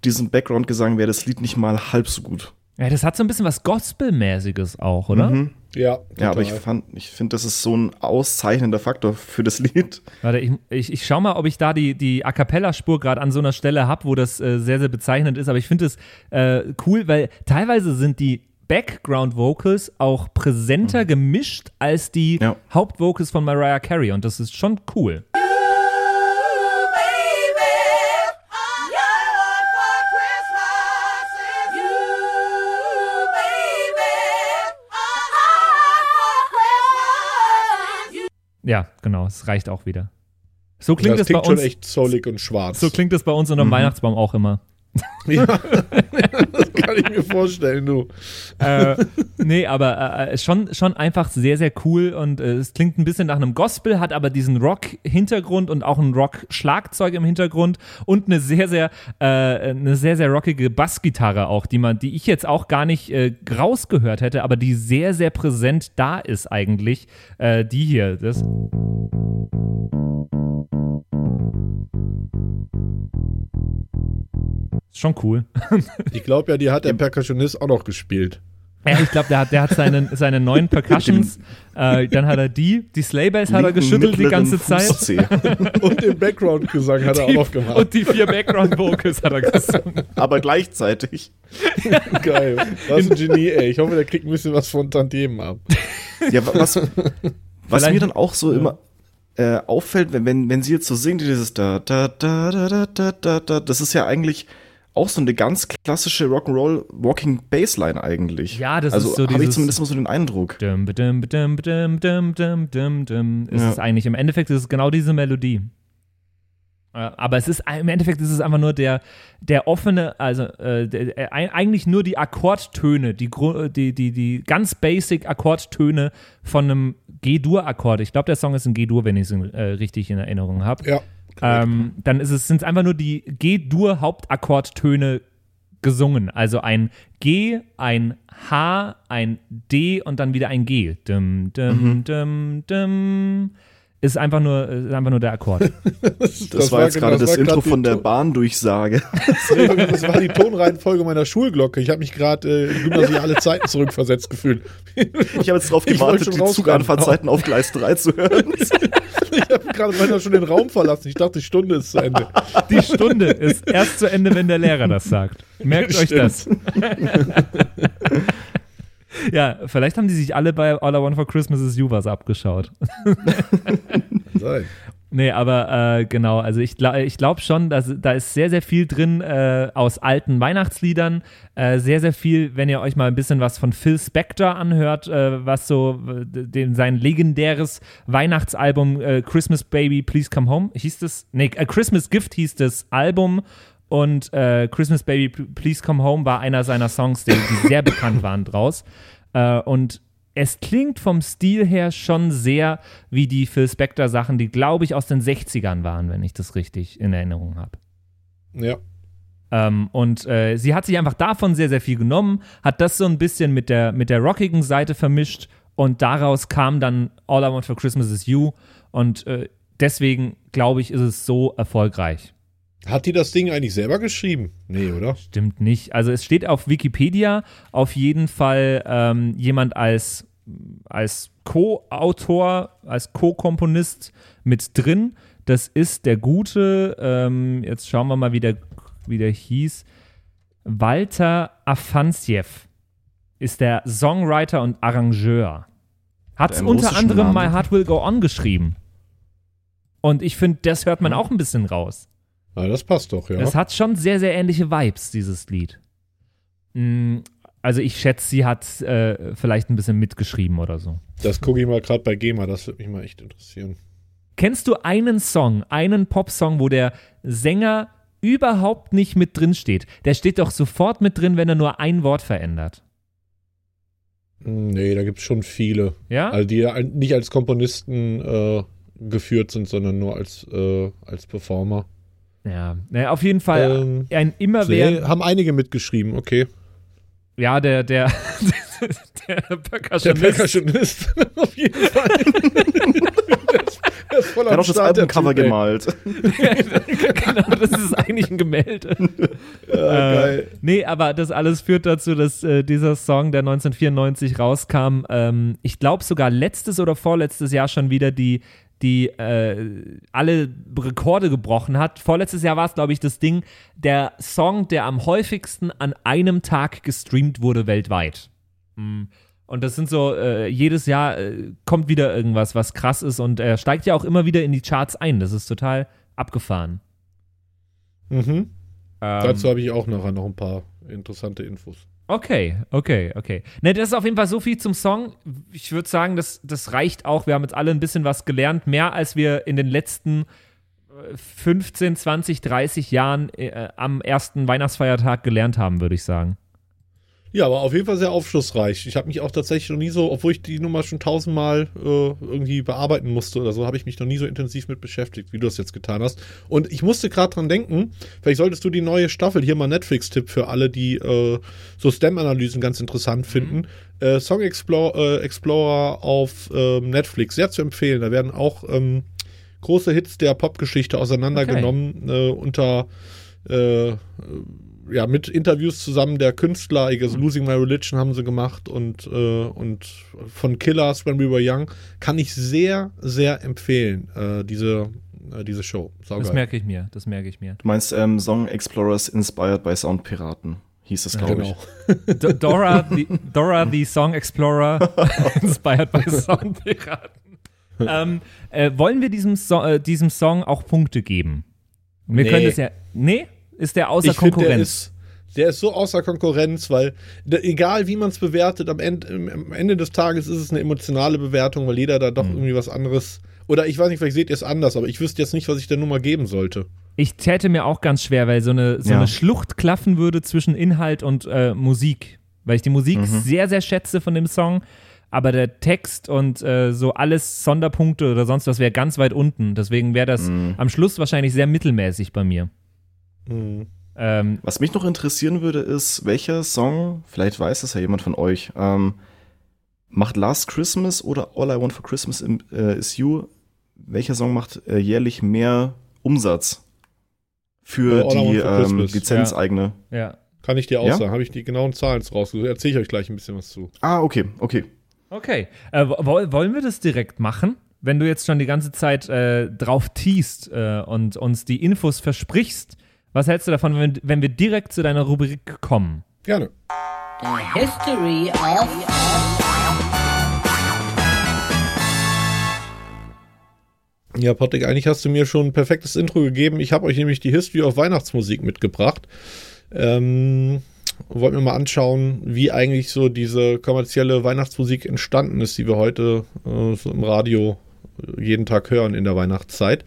diesen Background-Gesang wäre das Lied nicht mal halb so gut. Ja, das hat so ein bisschen was Gospel-mäßiges auch, oder? Mhm. Ja, Ja, aber ich total. fand, ich finde, das ist so ein auszeichnender Faktor für das Lied. Warte, ich, ich, ich schau mal, ob ich da die, die A Cappella-Spur gerade an so einer Stelle habe, wo das äh, sehr, sehr bezeichnend ist. Aber ich finde es äh, cool, weil teilweise sind die Background-Vocals auch präsenter gemischt als die Ja. Hauptvocals von Mariah Carey. Und das ist schon cool. Ja, genau, es reicht auch wieder. So klingt das es bei klingt schon uns. echt soulig und schwarz. So klingt es bei uns unterm Weihnachtsbaum auch immer. ja, das kann ich mir vorstellen, du. äh, nee, aber äh, schon, schon einfach sehr, sehr cool und äh, es klingt ein bisschen nach einem Gospel, hat aber diesen Rock-Hintergrund und auch ein Rock-Schlagzeug im Hintergrund und eine sehr, sehr, äh, eine sehr, sehr rockige Bassgitarre auch, die man, die ich jetzt auch gar nicht äh, rausgehört hätte, aber die sehr, sehr präsent da ist eigentlich. Äh, die hier, das. Ist schon cool. Ich glaube ja, die hat der Percussionist auch noch gespielt. Ja, ich glaube, der hat, der hat seine, seine neuen Percussions, äh, dann hat er die, die Slaybass hat er geschüttelt die ganze Zeit. Fußzeh. Und den Background-Gesang hat er auch noch gemacht. Und die vier Background-Vocals hat er gesungen. Aber gleichzeitig. Geil. Was ein Genie, ey. Ich hoffe, der kriegt ein bisschen was von Tantiemen ab. Ja, wa- was, was Vielleicht- mir dann auch so immer äh, auffällt, wenn, wenn, wenn sie jetzt so singt, dieses da, da, da, da, da, da, da, da, das ist ja eigentlich auch so eine ganz klassische Rock'n'Roll Walking Bassline eigentlich. Ja, das also ist so habe ich dieses- zumindest mal so den Eindruck. Dum, dum, dum, dum, dum, dum, dum, dum, ist Ja. es eigentlich. Im Endeffekt ist es genau diese Melodie. Äh, Aber es ist im Endeffekt ist es einfach nur der, der offene, also äh, der, ei- eigentlich nur die Akkordtöne, die, die, die, die ganz basic Akkordtöne von einem G-Dur-Akkord. Ich glaube, der Song ist ein G-Dur, wenn ich es äh, richtig in Erinnerung habe. Ja. ähm, dann ist es, sind es einfach nur die G-Dur-Hauptakkordtöne gesungen. Also ein G, ein H, ein D und dann wieder ein G. Dum, dum, dum, dum. Ist einfach nur, ist einfach nur der Akkord. Das, Das, war jetzt genau- gerade das, war Intro von der Bahndurchsage. Das war die Tonreihenfolge meiner Schulglocke. Ich habe mich gerade äh, in gymnasiale Zeiten zurückversetzt gefühlt. Ich habe jetzt wollte gewartet, die rausrennen. Zuganfahrtzeiten auf Gleis 3 zu hören. ich habe gerade beinahe schon den Raum verlassen. Ich dachte, die Stunde ist zu Ende. Die Stunde ist erst zu Ende, wenn der Lehrer das sagt. Merkt euch das. Ja, vielleicht haben die sich alle bei All I Want for Christmas is You was abgeschaut. Nee, aber äh, genau, also ich, ich glaube schon, dass da ist sehr, sehr viel drin äh, aus alten Weihnachtsliedern. Äh, sehr, sehr viel, wenn ihr euch mal ein bisschen was von Phil Spector anhört, äh, was so äh, den, sein legendäres Weihnachtsalbum äh, Christmas Baby Please Come Home hieß das, nee, äh, Christmas Gift hieß das Album und äh, Christmas Baby Please Come Home war einer seiner Songs, die, die sehr bekannt waren draus. Äh, und es klingt vom Stil her schon sehr wie die Phil Spector Sachen, die glaube ich aus den 60ern waren, wenn ich das richtig in Erinnerung habe. Ja. Ähm, und äh, sie hat sich einfach davon sehr, sehr viel genommen, hat das so ein bisschen mit der, mit der rockigen Seite vermischt und daraus kam dann All I Want for Christmas is You und äh, deswegen glaube ich, ist es so erfolgreich. Hat die das Ding eigentlich selber geschrieben? Nee, oder? Stimmt nicht. Also es steht auf Wikipedia auf jeden Fall ähm, jemand als, als Co-Autor, als Co-Komponist mit drin. Das ist der gute, ähm, jetzt schauen wir mal, wie der, wie der hieß. Walter Afanasiev ist der Songwriter und Arrangeur. Hat unter anderem Namen. My Heart Will Go On geschrieben. Und ich finde, das hört man auch ein bisschen raus. Na, das passt doch, ja. Es hat schon sehr, sehr ähnliche Vibes, dieses Lied. Mm, Also ich schätze, sie hat äh, vielleicht ein bisschen mitgeschrieben oder so. Das gucke ich mal gerade bei GEMA, das würde mich mal echt interessieren. Kennst du einen Song, einen Popsong, wo der Sänger überhaupt nicht mit drin steht? Der steht doch sofort mit drin, wenn er nur ein Wort verändert. Hm, Nee, da gibt es schon viele. Ja? Also die ja nicht als Komponisten äh, geführt sind, sondern nur als, äh, als Performer. Ja. Naja, auf jeden Fall Ähm, ein Nee, immerwährend. haben einige mitgeschrieben, okay. Ja, der, der, der Der Percussionist. Percussionist, auf jeden Fall. der ist, der ist voll Er am hat auch das der Albumcover gemalt. genau, das ist eigentlich ein Gemälde. Ja, geil. Äh, nee, aber das alles führt dazu, dass äh, dieser Song, der 1994 rauskam, ähm, ich glaube sogar letztes oder vorletztes Jahr schon wieder die, die äh, alle Rekorde gebrochen hat. Vorletztes Jahr war es, glaube ich, das Ding, der Song, der am häufigsten an einem Tag gestreamt wurde weltweit. Mm. Und das sind so, äh, jedes Jahr äh, kommt wieder irgendwas, was krass ist und er steigt ja auch immer wieder in die Charts ein. Das ist total abgefahren. Mhm. Ähm, Dazu habe ich auch nachher noch ein paar interessante Infos. Okay, okay, okay. Ne, das ist auf jeden Fall so viel zum Song. Ich würde sagen, das, das reicht auch. Wir haben jetzt alle ein bisschen was gelernt, mehr als wir in den letzten äh, 15, 20, 30 Jahren äh, am ersten Weihnachtsfeiertag gelernt haben, würde ich sagen. Ja, aber auf jeden Fall sehr aufschlussreich. Ich habe mich auch tatsächlich noch nie so, obwohl ich die Nummer schon tausendmal äh, irgendwie bearbeiten musste oder so, habe ich mich noch nie so intensiv mit beschäftigt, wie du das jetzt getan hast. Und ich musste gerade dran denken, vielleicht solltest du die neue Staffel, hier mal Netflix-Tipp für alle, die äh, so STEM-Analysen ganz interessant finden. Äh, Song Explorer, äh, Explorer auf ähm, Netflix, sehr zu empfehlen. Da werden auch ähm, große Hits der Popgeschichte auseinandergenommen äh, unter äh, ja, mit Interviews zusammen der Künstler, also Losing My Religion haben sie gemacht und, äh, und von Killers When We Were Young, kann ich sehr, sehr empfehlen, äh, diese, äh, diese Show. Das Saugeil. merke ich mir, das merke ich mir. Du meinst ähm, Song Explorers Inspired by Soundpiraten, hieß es, glaube Genau. D Dora, the, Dora the Song Explorer, inspired by Soundpiraten. ähm, äh, wollen wir diesem, so äh, diesem Song auch Punkte geben? Wir Nee. können das ja. Nee? Ist der außer ich finde, der Konkurrenz? ist, der ist so außer Konkurrenz, weil da, egal wie man es bewertet, am Ende, am Ende des Tages ist es eine emotionale Bewertung, weil jeder da Mhm. doch irgendwie was anderes. Oder ich weiß nicht, vielleicht seht ihr es anders, aber ich wüsste jetzt nicht, was ich der Nummer geben sollte. Ich täte mir auch ganz schwer, weil so eine, so Ja. eine Schlucht klaffen würde zwischen Inhalt und äh, Musik. Weil ich die Musik Mhm. sehr, sehr schätze von dem Song, aber der Text und äh, so alles Sonderpunkte oder sonst was wäre ganz weit unten. Deswegen wäre das Mhm. am Schluss wahrscheinlich sehr mittelmäßig bei mir. Hm. Ähm, Was mich noch interessieren würde, ist, welcher Song, vielleicht weiß das ja jemand von euch, ähm, macht Last Christmas oder All I Want for Christmas im, äh, is You, welcher Song macht äh, jährlich mehr Umsatz für Äh, All die for ähm, lizenzeigene? ja. Kann ich dir auch Ja? sagen, habe ich die genauen Zahlen rausgesucht. Erzähle ich euch gleich ein bisschen was zu. Ah, okay, okay. Okay. Äh, wo- wollen wir das direkt machen? wenn du jetzt schon die ganze Zeit äh, drauf teast äh, und uns die Infos versprichst, was hältst du davon, wenn, wenn wir direkt zu deiner Rubrik kommen? Gerne. The history of Ja, Patrick, eigentlich hast du mir schon ein perfektes Intro gegeben. Ich habe euch nämlich die History of Weihnachtsmusik mitgebracht. Ähm, wollten wir mal anschauen, wie eigentlich so diese kommerzielle Weihnachtsmusik entstanden ist, die wir heute äh, so im Radio jeden Tag hören in der Weihnachtszeit.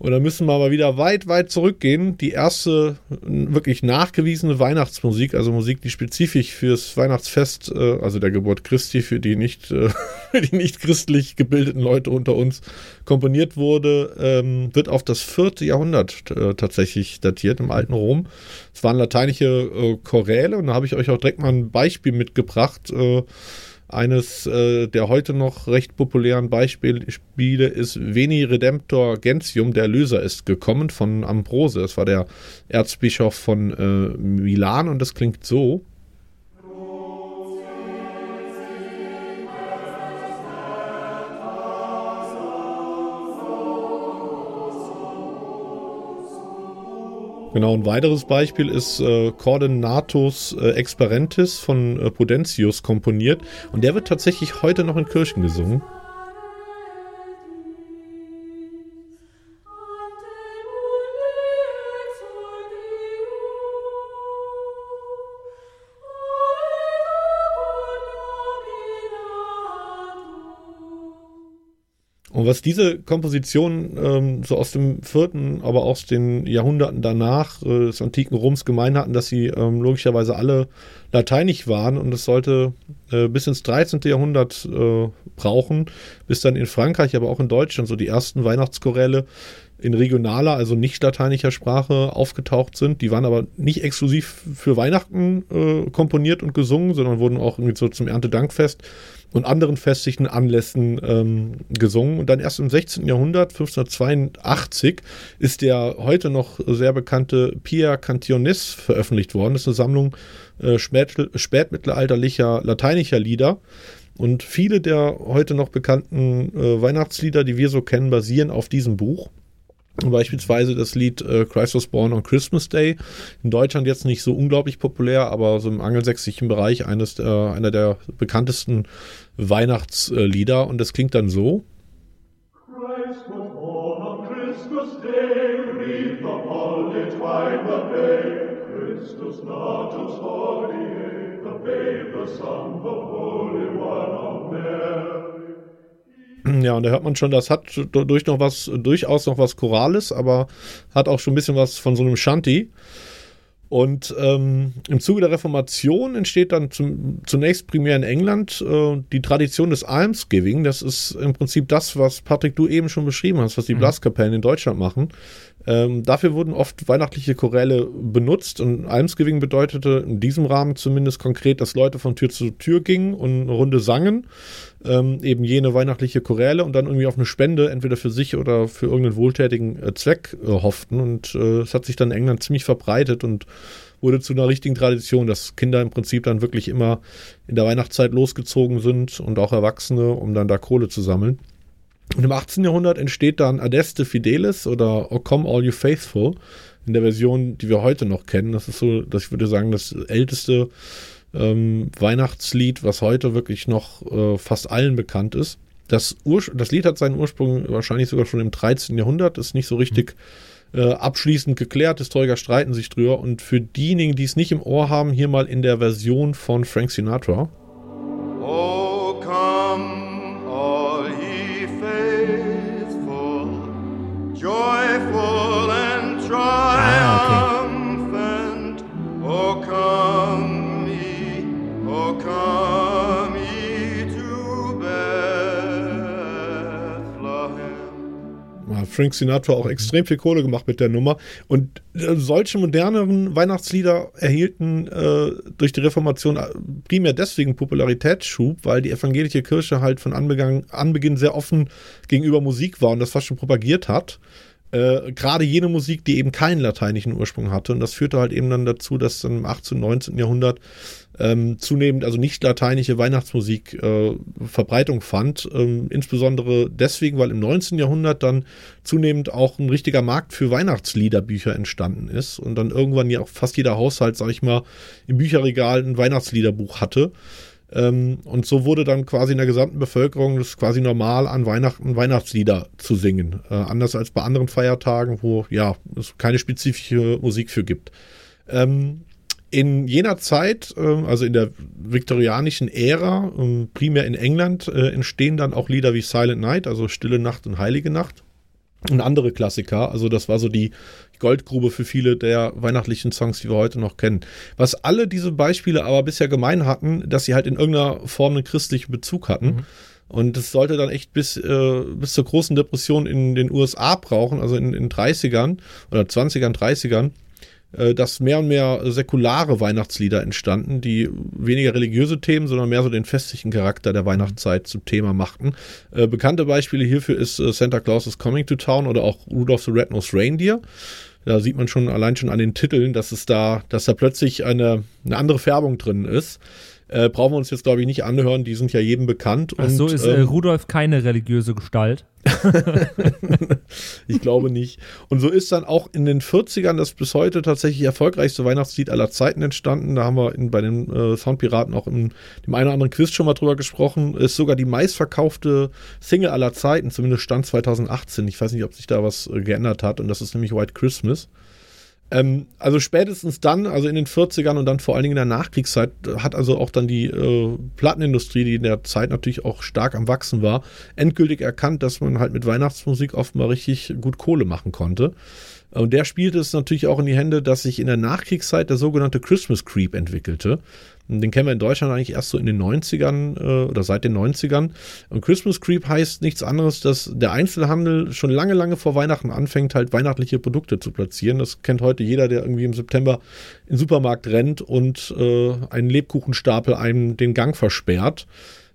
Und dann müssen wir aber wieder weit, weit zurückgehen. Die erste wirklich nachgewiesene Weihnachtsmusik, also Musik, die spezifisch fürs Weihnachtsfest, äh, also der Geburt Christi, für die nicht, äh, für die nicht christlich gebildeten Leute unter uns komponiert wurde, ähm, wird auf das vierte Jahrhundert äh, tatsächlich datiert im alten Rom. Es waren lateinische Choräle und da habe ich euch auch direkt mal ein Beispiel mitgebracht eines äh, der heute noch recht populären Beispiele ist Veni Redemptor Gentium, der Erlöser ist gekommen von Ambrose. Das war der Erzbischof von äh, Milan und das klingt so. Genau, ein weiteres Beispiel ist äh, Coordinatus äh, Exparentis von äh, Prudentius komponiert und der wird tatsächlich heute noch in Kirchen gesungen. Und was diese Komposition ähm, so aus dem vierten, aber aus den Jahrhunderten danach äh, des antiken Roms gemein hatten, dass sie ähm, logischerweise alle lateinisch waren und es sollte äh, bis ins 13. Jahrhundert äh, brauchen, bis dann in Frankreich, aber auch in Deutschland so die ersten Weihnachtschoräle in regionaler, also nicht lateinischer Sprache aufgetaucht sind. Die waren aber nicht exklusiv für Weihnachten äh, komponiert und gesungen, sondern wurden auch irgendwie so zum Erntedankfest und anderen festlichen Anlässen ähm, gesungen. Und dann erst im 16. Jahrhundert, 1582, ist der heute noch sehr bekannte Pia Cantionis veröffentlicht worden. Das ist eine Sammlung äh, spätmittelalterlicher lateinischer Lieder. Und viele der heute noch bekannten äh, Weihnachtslieder, die wir so kennen, basieren auf diesem Buch. Beispielsweise das Lied äh, Christ was Born on Christmas Day. In Deutschland jetzt nicht so unglaublich populär, aber so im angelsächsischen Bereich eines, äh, einer der bekanntesten Weihnachtslieder. Und das klingt dann so. Christ was born on Christmas Day, read the holy twine the day. Christus natus hodie, the babe, the son, the Ja, und da hört man schon, das hat durch noch was, durchaus noch was Chorales, aber hat auch schon ein bisschen was von so einem Shanty. Und ähm, im Zuge der Reformation entsteht dann zum, zunächst primär in England äh, die Tradition des Almsgiving. Das ist im Prinzip das, was Patrick du eben schon beschrieben hast, was die mhm. Blaskapellen in Deutschland machen. Ähm, dafür wurden oft weihnachtliche Choräle benutzt und Almsgiving bedeutete in diesem Rahmen zumindest konkret, dass Leute von Tür zu Tür gingen und eine Runde sangen ähm, eben jene weihnachtliche Choräle und dann irgendwie auf eine Spende, entweder für sich oder für irgendeinen wohltätigen äh, Zweck äh, hofften. Und äh, es hat sich dann in England ziemlich verbreitet und wurde zu einer richtigen Tradition, dass Kinder im Prinzip dann wirklich immer in der Weihnachtszeit losgezogen sind und auch Erwachsene, um dann da Kohle zu sammeln. Und im 18. Jahrhundert entsteht dann Adeste Fidelis oder O Come All You Faithful in der Version, die wir heute noch kennen. Das ist so, dass ich würde sagen, das älteste ähm, Weihnachtslied, was heute wirklich noch äh, fast allen bekannt ist. Das, das Lied hat seinen Ursprung wahrscheinlich sogar schon im 13. Jahrhundert, ist nicht so richtig äh, abschließend geklärt. Historiker streiten sich drüber. Und für diejenigen, die es nicht im Ohr haben, hier mal in der Version von Frank Sinatra. Oh, Frank Sinatra auch extrem viel Kohle gemacht mit der Nummer. Und äh, solche moderneren Weihnachtslieder erhielten äh, durch die Reformation äh, primär deswegen Popularitätsschub, weil die evangelische Kirche halt von Anbeginn, Anbeginn sehr offen gegenüber Musik war und das fast schon propagiert hat. Äh, gerade jene Musik, die eben keinen lateinischen Ursprung hatte. Und das führte halt eben dann dazu, dass dann im 18. und 19. Jahrhundert ähm, zunehmend also nicht lateinische Weihnachtsmusik äh, Verbreitung fand. Ähm, insbesondere deswegen, weil im 19. Jahrhundert dann zunehmend auch ein richtiger Markt für Weihnachtsliederbücher entstanden ist und dann irgendwann ja auch fast jeder Haushalt, sag ich mal, im Bücherregal ein Weihnachtsliederbuch hatte. Ähm, und so wurde dann quasi in der gesamten Bevölkerung das quasi normal an Weihnachten Weihnachtslieder zu singen. Äh, anders als bei anderen Feiertagen, wo ja es keine spezifische Musik für gibt. Ähm, in jener Zeit, äh, also in der viktorianischen Ära, äh, primär in England, äh, entstehen dann auch Lieder wie Silent Night, also Stille Nacht und Heilige Nacht. Und andere Klassiker. Also das war so die Goldgrube für viele der weihnachtlichen Songs, die wir heute noch kennen. Was alle diese Beispiele aber bisher gemein hatten, dass sie halt in irgendeiner Form einen christlichen Bezug hatten. Mhm. Und das sollte dann echt bis, äh, bis zur großen Depression in den USA brauchen, also in den 30ern oder 20ern, 30ern, äh, dass mehr und mehr säkulare Weihnachtslieder entstanden, die weniger religiöse Themen, sondern mehr so den festlichen Charakter der Weihnachtszeit zum Thema machten. Äh, bekannte Beispiele hierfür ist äh, Santa Claus is Coming to Town oder auch Rudolph the Red-Nosed Reindeer. Da sieht man schon allein schon an den Titeln, dass es da, dass da plötzlich eine, eine andere Färbung drin ist. Äh, brauchen wir uns jetzt, glaube ich, nicht anhören, die sind ja jedem bekannt. Ach so, ist äh, ähm, Rudolf keine religiöse Gestalt? ich glaube nicht. Und so ist dann auch in den 40ern das bis heute tatsächlich erfolgreichste Weihnachtslied aller Zeiten entstanden. Da haben wir in, bei den äh, Soundpiraten auch in dem einen oder anderen Quiz schon mal drüber gesprochen. Ist sogar die meistverkaufte Single aller Zeiten, zumindest Stand 2018. Ich weiß nicht, ob sich da was äh, geändert hat. Und das ist nämlich White Christmas. Ähm, also spätestens dann, also in den 40ern und dann vor allen Dingen in der Nachkriegszeit, hat also auch dann die äh, Plattenindustrie, die in der Zeit natürlich auch stark am Wachsen war, endgültig erkannt, dass man halt mit Weihnachtsmusik oft mal richtig gut Kohle machen konnte. Und der spielte es natürlich auch in die Hände, dass sich in der Nachkriegszeit der sogenannte Christmas Creep entwickelte. Den kennen wir in Deutschland eigentlich erst so in den 90ern äh, oder seit den 90ern. Und Christmas Creep heißt nichts anderes, dass der Einzelhandel schon lange, lange vor Weihnachten anfängt, halt weihnachtliche Produkte zu platzieren. Das kennt heute jeder, der irgendwie im September in den Supermarkt rennt und äh, einen Lebkuchenstapel einem den Gang versperrt.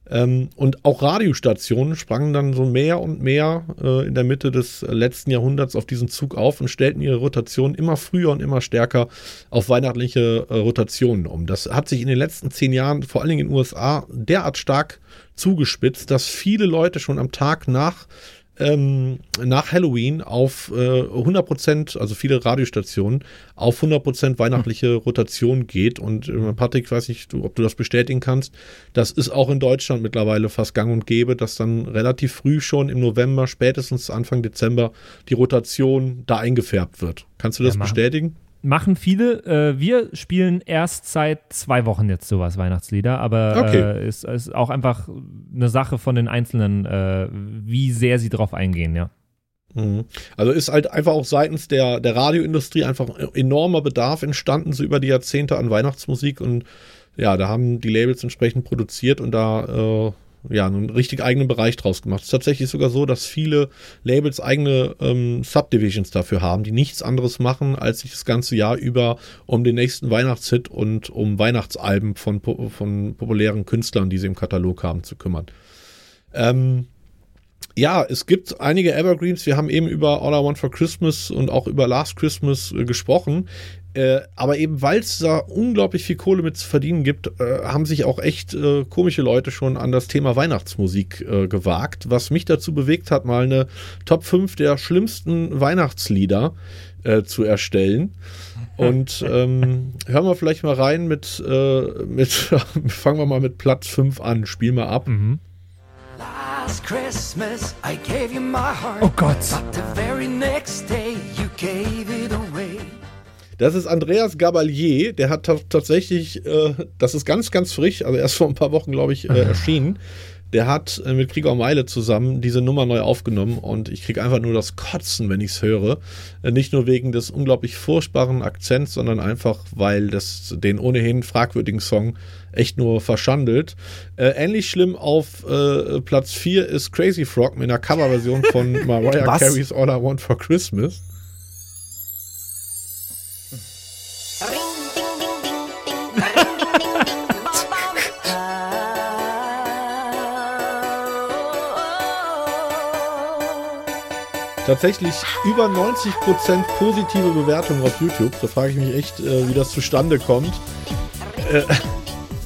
Ähm, und auch Radiostationen sprangen dann so mehr und mehr äh, in der Mitte des letzten Jahrhunderts auf diesen Zug auf und stellten ihre Rotation immer früher und immer stärker auf weihnachtliche äh, Rotationen um. Das hat sich in den letzten zehn Jahren, vor allen Dingen in den USA, derart stark zugespitzt, dass viele Leute schon am Tag nach ähm, nach Halloween auf äh, 100%, also viele Radiostationen, auf 100% weihnachtliche hm. Rotation geht. Und äh, Patrick, weiß nicht, du, ob du das bestätigen kannst, das ist auch in Deutschland mittlerweile fast gang und gäbe, dass dann relativ früh schon im November, spätestens Anfang Dezember, die Rotation da eingefärbt wird. Kannst du das ja, bestätigen? Machen viele. Äh, wir spielen erst seit zwei Wochen jetzt sowas, Weihnachtslieder, aber okay. äh, ist, ist auch einfach eine Sache von den Einzelnen, äh, wie sehr sie drauf eingehen, ja. Mhm. Also ist halt einfach auch seitens der, der Radioindustrie einfach enormer Bedarf entstanden, so über die Jahrzehnte an Weihnachtsmusik und ja, da haben die Labels entsprechend produziert und da äh, ja, einen richtig eigenen Bereich draus gemacht. Es ist tatsächlich sogar so, dass viele Labels eigene ähm, Subdivisions dafür haben, die nichts anderes machen, als sich das ganze Jahr über um den nächsten Weihnachtshit und um Weihnachtsalben von, von populären Künstlern, die sie im Katalog haben, zu kümmern. Ähm, ja, es gibt einige Evergreens. Wir haben eben über All I Want for Christmas und auch über Last Christmas äh, gesprochen. Äh, aber eben, weil es da unglaublich viel Kohle mit zu verdienen gibt, äh, haben sich auch echt äh, komische Leute schon an das Thema Weihnachtsmusik äh, gewagt, was mich dazu bewegt hat, mal eine Top 5 der schlimmsten Weihnachtslieder äh, zu erstellen. Und ähm, hören wir vielleicht mal rein mit, mit fangen wir mal mit Platz 5 an, spiel mal ab. Mhm. Last Christmas I gave you my heart. Oh Gott. But the very next day you gave it away. Das ist Andreas Gabalier, der hat tatsächlich, äh, das ist ganz, ganz frisch, also erst vor ein paar Wochen, glaube ich, äh, erschienen. Der hat äh, mit Krieger Meile zusammen diese Nummer neu aufgenommen und ich kriege einfach nur das Kotzen, wenn ich es höre. Äh, nicht nur wegen des unglaublich furchtbaren Akzents, sondern einfach, weil das den ohnehin fragwürdigen Song echt nur verschandelt. Äh, ähnlich schlimm auf äh, Platz 4 ist Crazy Frog mit einer Coverversion von Mariah Carey's All I Want for Christmas. Tatsächlich über 90% positive Bewertungen auf YouTube. Da frage ich mich echt, äh, wie das zustande kommt. Äh,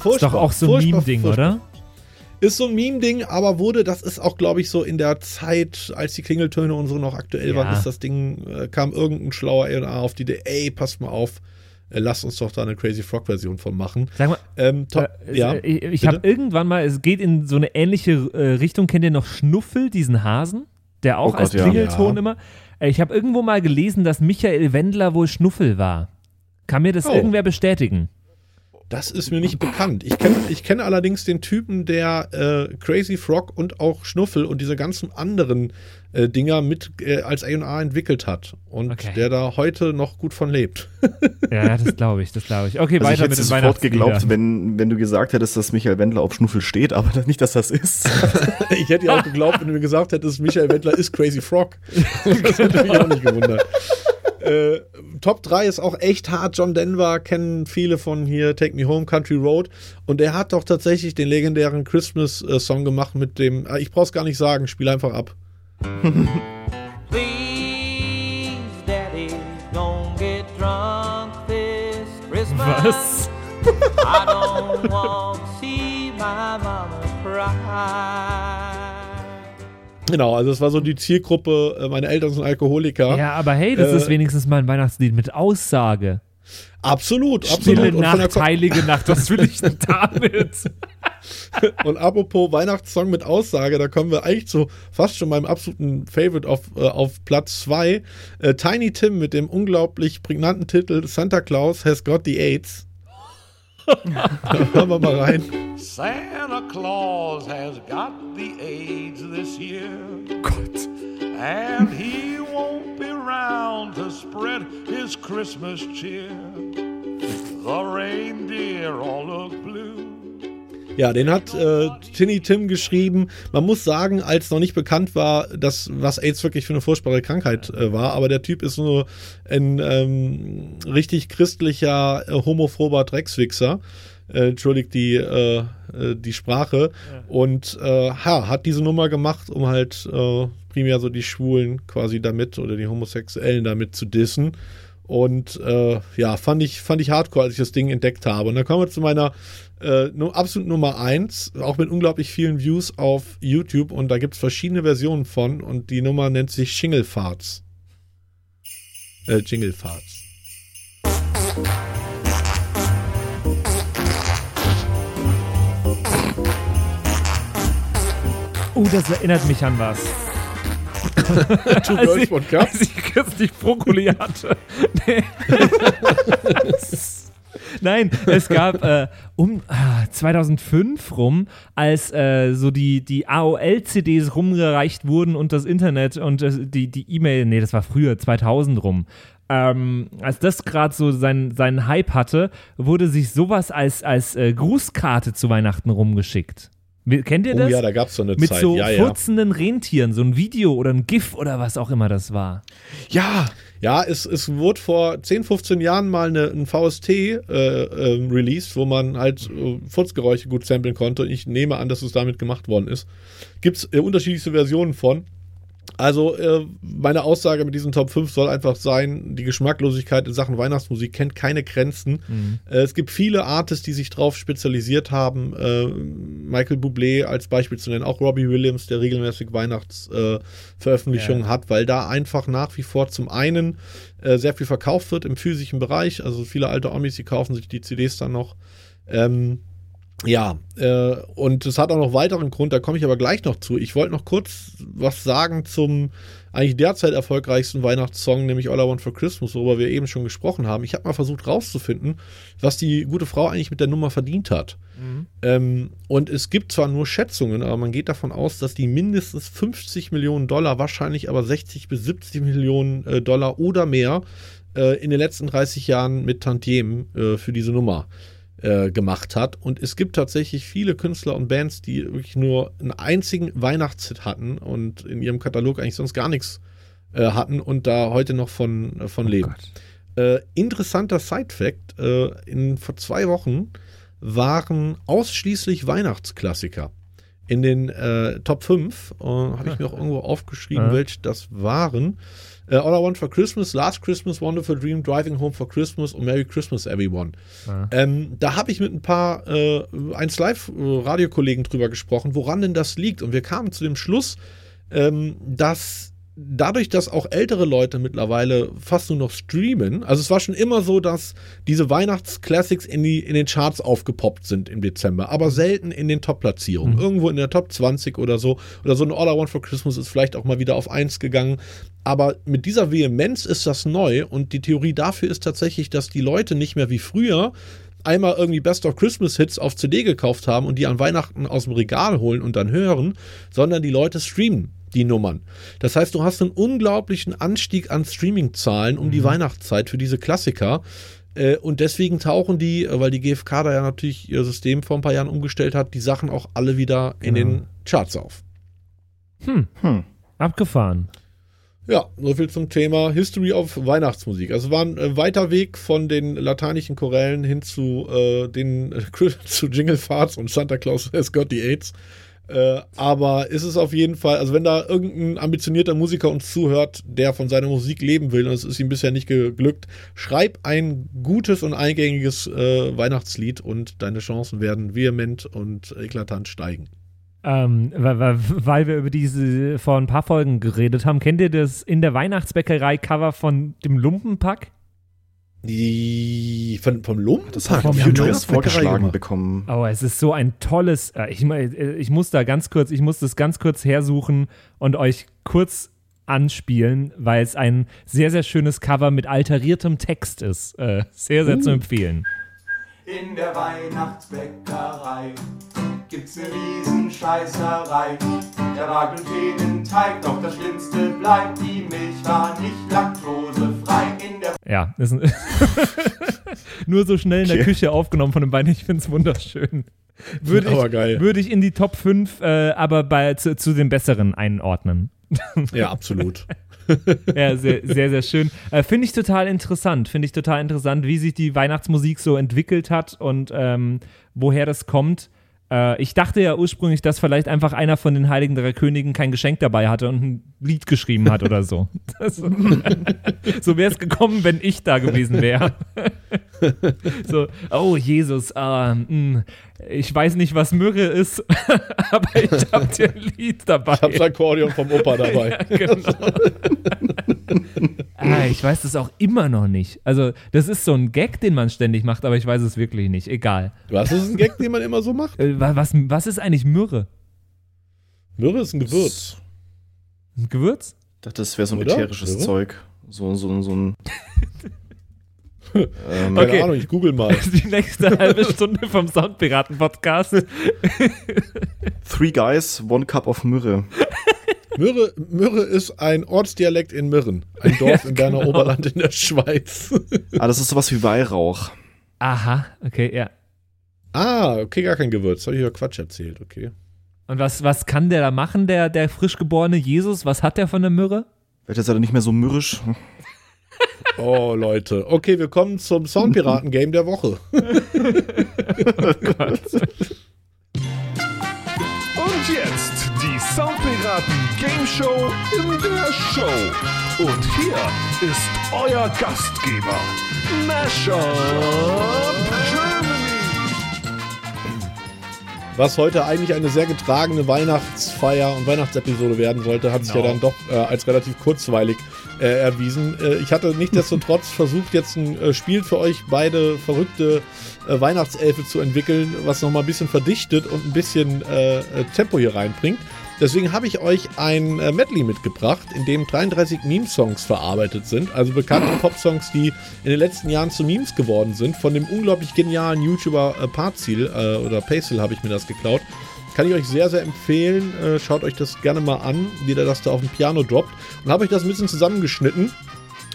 Ist doch auch so ein Meme-Ding, oder? Ist so ein Meme-Ding, aber wurde, das ist auch, glaube ich, so in der Zeit, als die Klingeltöne und so noch aktuell Ja. waren, ist das Ding, äh, kam irgendein schlauer A&R auf die Idee, ey, passt mal auf, äh, lasst uns doch da eine Crazy Frog-Version von machen. Sag mal, Ähm, top, Äh, ja, Ich, ich habe irgendwann mal, es geht in so eine ähnliche äh, Richtung. Kennt ihr noch Schnuffel, diesen Hasen? Der auch Oh Gott, als ja. Klingelton Ja. immer. Ich habe irgendwo mal gelesen, dass Michael Wendler wohl Schnuffel war. Kann mir das Oh. irgendwer bestätigen? Das ist mir nicht bekannt. Ich kenne ich kenn allerdings den Typen, der äh, Crazy Frog und auch Schnuffel und diese ganzen anderen äh, Dinger mit äh, als A&R entwickelt hat. Und Okay. der da heute noch gut von lebt. Ja, das glaube ich, das glaube ich. Okay, Also ich weiter hätte mit es sofort geglaubt, wenn, wenn du gesagt hättest, dass Michael Wendler auf Schnuffel steht, aber nicht, dass das ist. ich hätte ja auch geglaubt, wenn du mir gesagt hättest, Michael Wendler ist Crazy Frog. Das hätte mich auch nicht gewundert. Äh, Top 3 ist auch echt hart. John Denver kennen viele von hier, Take Me Home, Country Road. Und der hat doch tatsächlich den legendären Christmas-Song gemacht mit dem, ah, ich brauch's gar nicht sagen, spiel einfach ab. Please, Daddy, don't get drunk this Christmas. Was? I don't want to see my mama cry. Genau, also es war so die Zielgruppe, äh, meine Eltern sind Alkoholiker. Ja, aber hey, das Äh, ist wenigstens mal ein Weihnachtslied mit Aussage. Absolut, Stille absolut. Nacht, heilige Nacht, was will ich denn damit? und apropos Weihnachtssong mit Aussage, da kommen wir eigentlich zu fast schon meinem absoluten Favorite auf, äh, auf Platz 2. Äh, Tiny Tim mit dem unglaublich prägnanten Titel Santa Claus has got the AIDS. Hören wir mal rein. Santa Claus has got the AIDS this year. Gott. And he won't be round to spread his Christmas cheer. The reindeer all look blue. Ja, den hat äh, Tinny Tim geschrieben. Man muss sagen, als noch nicht bekannt war, dass was AIDS wirklich für eine furchtbare Krankheit äh, war, aber der Typ ist nur ein ähm, richtig christlicher, äh, homophober Dreckswichser. Äh, entschuldigt die, äh, äh, die Sprache. Und äh, ha, hat diese Nummer gemacht, um halt äh, primär so die Schwulen quasi damit oder die Homosexuellen damit zu dissen. Und ja, fand ich, fand ich hardcore, als ich das Ding entdeckt habe. Und dann kommen wir zu meiner äh, absolut Nummer eins, auch mit unglaublich vielen Views auf YouTube. Und da gibt es verschiedene Versionen von. Und die Nummer nennt sich Shinglefarts. Äh, Jinglefarts. Uh, das erinnert mich an was. Two Girls, ich, One Cup. als ich kürzlich Brokkoli hatte. Nee. Nein, es gab äh, um ah, 2005 rum, als äh, so die, die AOL-CDs rumgereicht wurden und das Internet und äh, die die E-Mail, nee, das war früher, 2000 rum. Ähm, als das gerade so seinen seinen Hype hatte, wurde sich sowas als, als äh, Grußkarte zu Weihnachten rumgeschickt. Kennt ihr Oh das? ja, da gab es so eine Mit Zeit. so ja, ja. furzenden Rentieren, so ein Video oder ein GIF oder was auch immer das war. Ja, Ja, es, es wurde vor 10, 15 Jahren mal eine, ein VST äh, ähm, released, wo man halt äh, Furzgeräusche gut samplen konnte. Ich nehme an, dass es damit gemacht worden ist. Gibt es äh, unterschiedlichste Versionen von. Also, äh, meine Aussage mit diesen Top 5 soll einfach sein, die Geschmacklosigkeit in Sachen Weihnachtsmusik kennt keine Grenzen. Äh, es gibt viele Artists, die sich drauf spezialisiert haben. Äh, Michael Bublé als Beispiel zu nennen, auch Robbie Williams, der regelmäßig Weihnachtsveröffentlichungen Veröffentlichungen hat, weil da einfach nach wie vor zum einen äh, sehr viel verkauft wird im physischen Bereich. Also viele alte Omis, die kaufen sich die CDs dann noch. Ähm, ja, äh, und es hat auch noch weiteren Grund, da komme ich aber gleich noch zu. Ich wollte noch kurz was sagen zum eigentlich derzeit erfolgreichsten Weihnachtssong, nämlich All I Want for Christmas, worüber wir eben schon gesprochen haben. Ich habe mal versucht rauszufinden, was die gute Frau eigentlich mit der Nummer verdient hat. Ähm, und es gibt zwar nur Schätzungen, aber man geht davon aus, dass die mindestens 50 Millionen Dollar, wahrscheinlich aber 60 bis 70 Millionen äh, Dollar oder mehr äh, in den letzten 30 Jahren mit Tantiemen äh, für diese Nummer äh, gemacht hat. Und es gibt tatsächlich viele Künstler und Bands, die wirklich nur einen einzigen Weihnachtshit hatten und in ihrem Katalog eigentlich sonst gar nichts äh, hatten und da heute noch von, äh, von leben. Äh, interessanter Side-Fact: äh, in, Vor zwei Wochen waren ausschließlich Weihnachtsklassiker in den äh, Top 5. Äh, Habe ich mir auch irgendwo aufgeschrieben, Ja. welche das waren. Äh, All I Want for Christmas, Last Christmas, Wonderful Dream, Driving Home for Christmas und Merry Christmas Everyone. Ähm, da habe ich mit ein paar äh, 1 Live äh, Radiokollegen drüber gesprochen, woran denn das liegt. Und wir kamen zu dem Schluss, ähm, dass dadurch, dass auch ältere Leute mittlerweile fast nur noch streamen, also es war schon immer so, dass diese Weihnachtsclassics in, die, in den Charts aufgepoppt sind im Dezember, aber selten in den Top-Platzierungen. Irgendwo in der Top 20 oder so. Oder so ein All I Want for Christmas ist vielleicht auch mal wieder auf 1 gegangen. Aber mit dieser Vehemenz ist das neu und die Theorie dafür ist tatsächlich, dass die Leute nicht mehr wie früher einmal irgendwie Best of Christmas Hits auf CD gekauft haben und die an Weihnachten aus dem Regal holen und dann hören, sondern die Leute streamen die Nummern. Das heißt, du hast einen unglaublichen Anstieg an Streaming-Zahlen um die Weihnachtszeit für diese Klassiker. Äh, Und deswegen tauchen die, äh, weil die GfK da ja natürlich ihr System vor ein paar Jahren umgestellt hat, die Sachen auch alle wieder in den Charts auf. Abgefahren. Ja, so viel zum Thema History of Weihnachtsmusik. Also war ein äh, weiter Weg von den lateinischen Chorellen hin zu äh, den zu Jingle Farts und Santa Claus has got the AIDS. Äh, aber ist es auf jeden Fall, also wenn da irgendein ambitionierter Musiker uns zuhört, der von seiner Musik leben will und es ist ihm bisher nicht geglückt, schreib ein gutes und eingängiges äh, Weihnachtslied und deine Chancen werden vehement und eklatant steigen. Ähm, weil, weil, wir über diese vor ein paar Folgen geredet haben, kennt ihr das in der Weihnachtsbäckerei-Cover von dem Lumpenpack? Die von, vom Lumpen? Das hat vom Futures vorgeschlagen bekommen. Oh, es ist so ein tolles. Äh, ich, äh, ich muss da ganz kurz, ich muss das ganz kurz hersuchen und euch kurz anspielen, weil es ein sehr, sehr schönes Cover mit alteriertem Text ist. Äh, sehr, sehr zu empfehlen. In der Weihnachtsbäckerei gibt's ne Riesenscheißerei. Der war Glutenteig, doch das Schlimmste bleibt, die Milch war nicht laktosefrei. In der Ja, ist nur so schnell in der Okay. Küche aufgenommen von dem Bein. Ich finde es wunderschön. Würde Aber ich, geil. würde ich in die Top 5, äh, aber bei, zu, zu den besseren einordnen. Ja, absolut. Ja, sehr, sehr, sehr schön. Äh, Finde ich total interessant. Finde ich total interessant, wie sich die Weihnachtsmusik so entwickelt hat und ähm, woher das kommt. Äh, ich dachte ja ursprünglich, dass vielleicht einfach einer von den Heiligen Drei Königen kein Geschenk dabei hatte und ein Lied geschrieben hat oder so. Das, so wäre es gekommen, wenn ich da gewesen wäre. so, oh Jesus, ah, mh, ich weiß nicht, was Myrrhe ist, aber ich habe dir ein Lied dabei. Ich habe das Akkordeon vom Opa dabei. Ja, genau. ah, ich weiß das auch immer noch nicht. Also, das ist so ein Gag, den man ständig macht, aber ich weiß es wirklich nicht. Egal. Was ist ein Gag, den man immer so macht? Äh, wa- was, was ist eigentlich Myrrhe? Myrrhe ist ein Gewürz. Ein Gewürz? Ich dachte, das wäre so ein Oder? ätherisches? Zeug. So, so, so ein. Ähm, Keine Okay. Ahnung, ich google mal. Die nächste halbe Stunde vom Soundpiraten-Podcast. Three Guys, One Cup of Myrrhe. Myrrhe, Myrrhe ist ein Ortsdialekt in Myrren. Ein Dorf im Berner genau. Oberland in der Schweiz. Ah, das ist sowas wie Weihrauch. Aha, okay, ja. ah, okay, gar kein Gewürz. Habe ich ja Quatsch erzählt, okay. Und was, was kann der da machen, der, der frisch geborene Jesus? Was hat der von der Myrrhe? Wird jetzt leider nicht mehr so mürrisch. Oh, Leute. Okay, wir kommen zum Soundpiraten-Game der Woche. Und jetzt die Soundpiraten Game Show in der Show. Und hier ist euer Gastgeber, Mashup Germany. Was heute eigentlich eine sehr getragene Weihnachtsfeier und Weihnachtsepisode werden sollte, hat sich ja Genau. dann doch äh, als relativ kurzweilig äh, erwiesen. Äh, ich hatte nichtsdestotrotz versucht, jetzt ein äh, Spiel für euch beide verrückte äh, Weihnachtselfe zu entwickeln, was nochmal ein bisschen verdichtet und ein bisschen äh, Tempo hier reinbringt. Deswegen habe ich euch ein äh, Medley mitgebracht, in dem 33 Meme-Songs verarbeitet sind. Also bekannte Pop-Songs, die in den letzten Jahren zu Memes geworden sind. Von dem unglaublich genialen YouTuber äh, Parzil äh, oder Pacel habe ich mir das geklaut. Kann ich euch sehr, sehr empfehlen. Äh, schaut euch das gerne mal an, wie der das da auf dem Piano droppt. Und habe euch das ein bisschen zusammengeschnitten.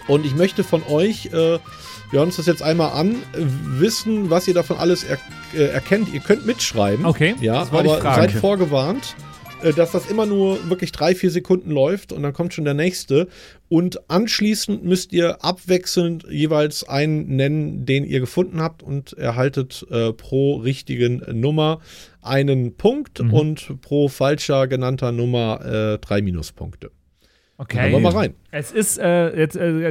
Und ich möchte von euch, äh, wir hören uns das jetzt einmal an, wissen, was ihr davon alles er äh, erkennt. Ihr könnt mitschreiben. Okay, Ja, aber seid vorgewarnt. Äh, dass das immer nur wirklich drei, vier Sekunden läuft und dann kommt schon der nächste. Und anschließend müsst ihr abwechselnd jeweils einen nennen, den ihr gefunden habt und erhaltet äh, pro richtigen Nummer einen Punkt Mhm. und pro falscher genannter Nummer äh, drei Minuspunkte. Okay. Dann wir mal rein. Es ist äh, jetzt, äh,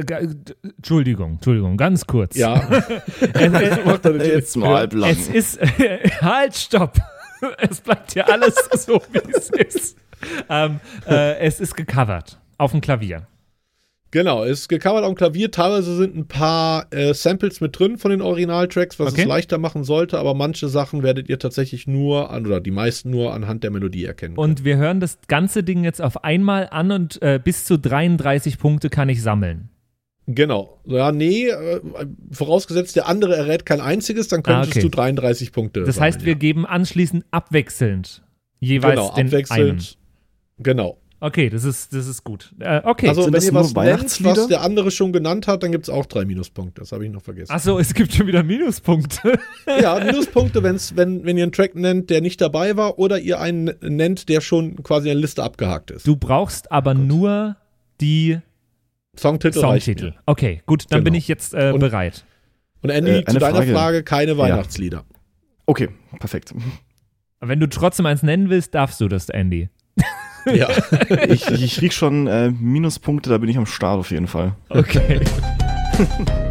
Entschuldigung, Entschuldigung, ganz kurz. Ja, Es. Jetzt mal halblang. es ist, halt, stopp. Es bleibt ja alles so, wie es ist. Ähm, äh, es ist gecovert auf dem Klavier. Genau, ist gecovert am Klavier. Teilweise sind ein paar äh, Samples mit drin von den Originaltracks, was Okay. es leichter machen sollte, aber manche Sachen werdet ihr tatsächlich nur an, oder die meisten nur anhand der Melodie erkennen. Und wir hören das ganze Ding jetzt auf einmal an und äh, bis zu 33 Punkte kann ich sammeln. Genau. Ja, nee, äh, vorausgesetzt der andere errät kein einziges, dann könntest Ah, okay. du 33 Punkte. Das sammeln, heißt, wir ja. geben anschließend abwechselnd jeweils genau, den einen. abwechselnd. Genau. Okay, das ist, das ist gut. Äh, okay. Also, Sind wenn das ihr nur was nennt, was der andere schon genannt hat, dann gibt es auch drei Minuspunkte. Das habe ich noch vergessen. Achso, es gibt schon wieder Minuspunkte. Ja, Minuspunkte, wenn's, wenn, wenn ihr einen Track nennt, der nicht dabei war, oder ihr einen nennt, der schon quasi in der Liste abgehakt ist. Du brauchst aber nur die Songtitel Songtitel. Okay, gut, dann Genau. bin ich jetzt äh, Und- bereit. Und Andy, Äh, zu eine deiner Frage, Frage. keine Weihnachtslieder. Okay, perfekt. Wenn du trotzdem eins nennen willst, darfst du das, Andy. Ja. Ich, ich, ich krieg schon äh, Minuspunkte, da bin ich am Start auf jeden Fall. Okay.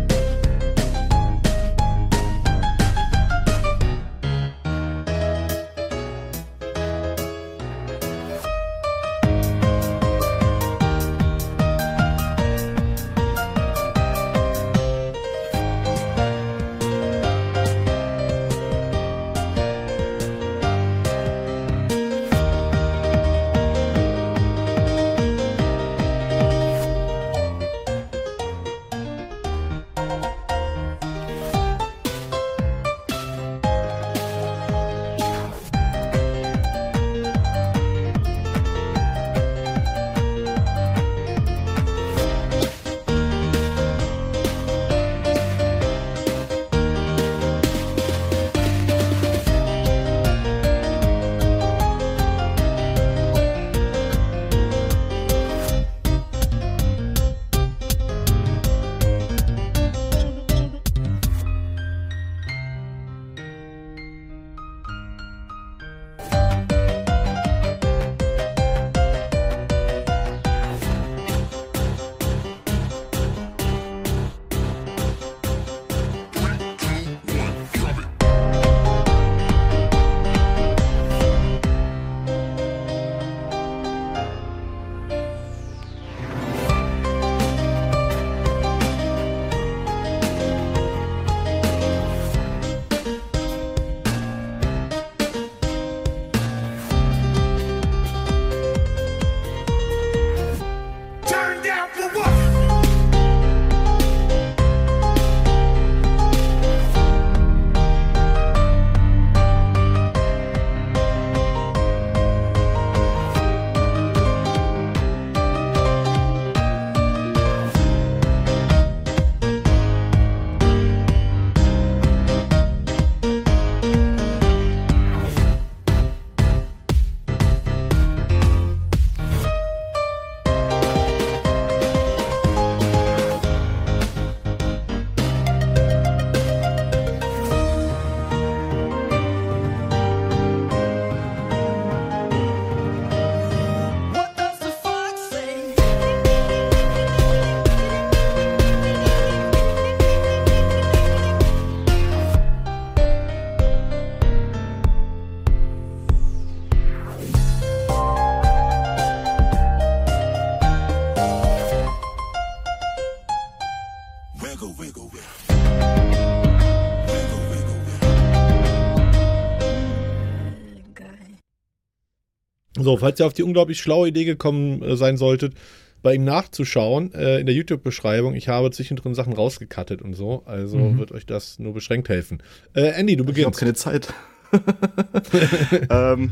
So, falls ihr auf die unglaublich schlaue Idee gekommen äh, sein solltet, bei ihm nachzuschauen, äh, in der YouTube-Beschreibung, ich habe zwischendrin Sachen rausgekattet und so, also Mhm. wird euch das nur beschränkt helfen. Äh, Andy, du Ich habe beginnst. keine Zeit. ähm,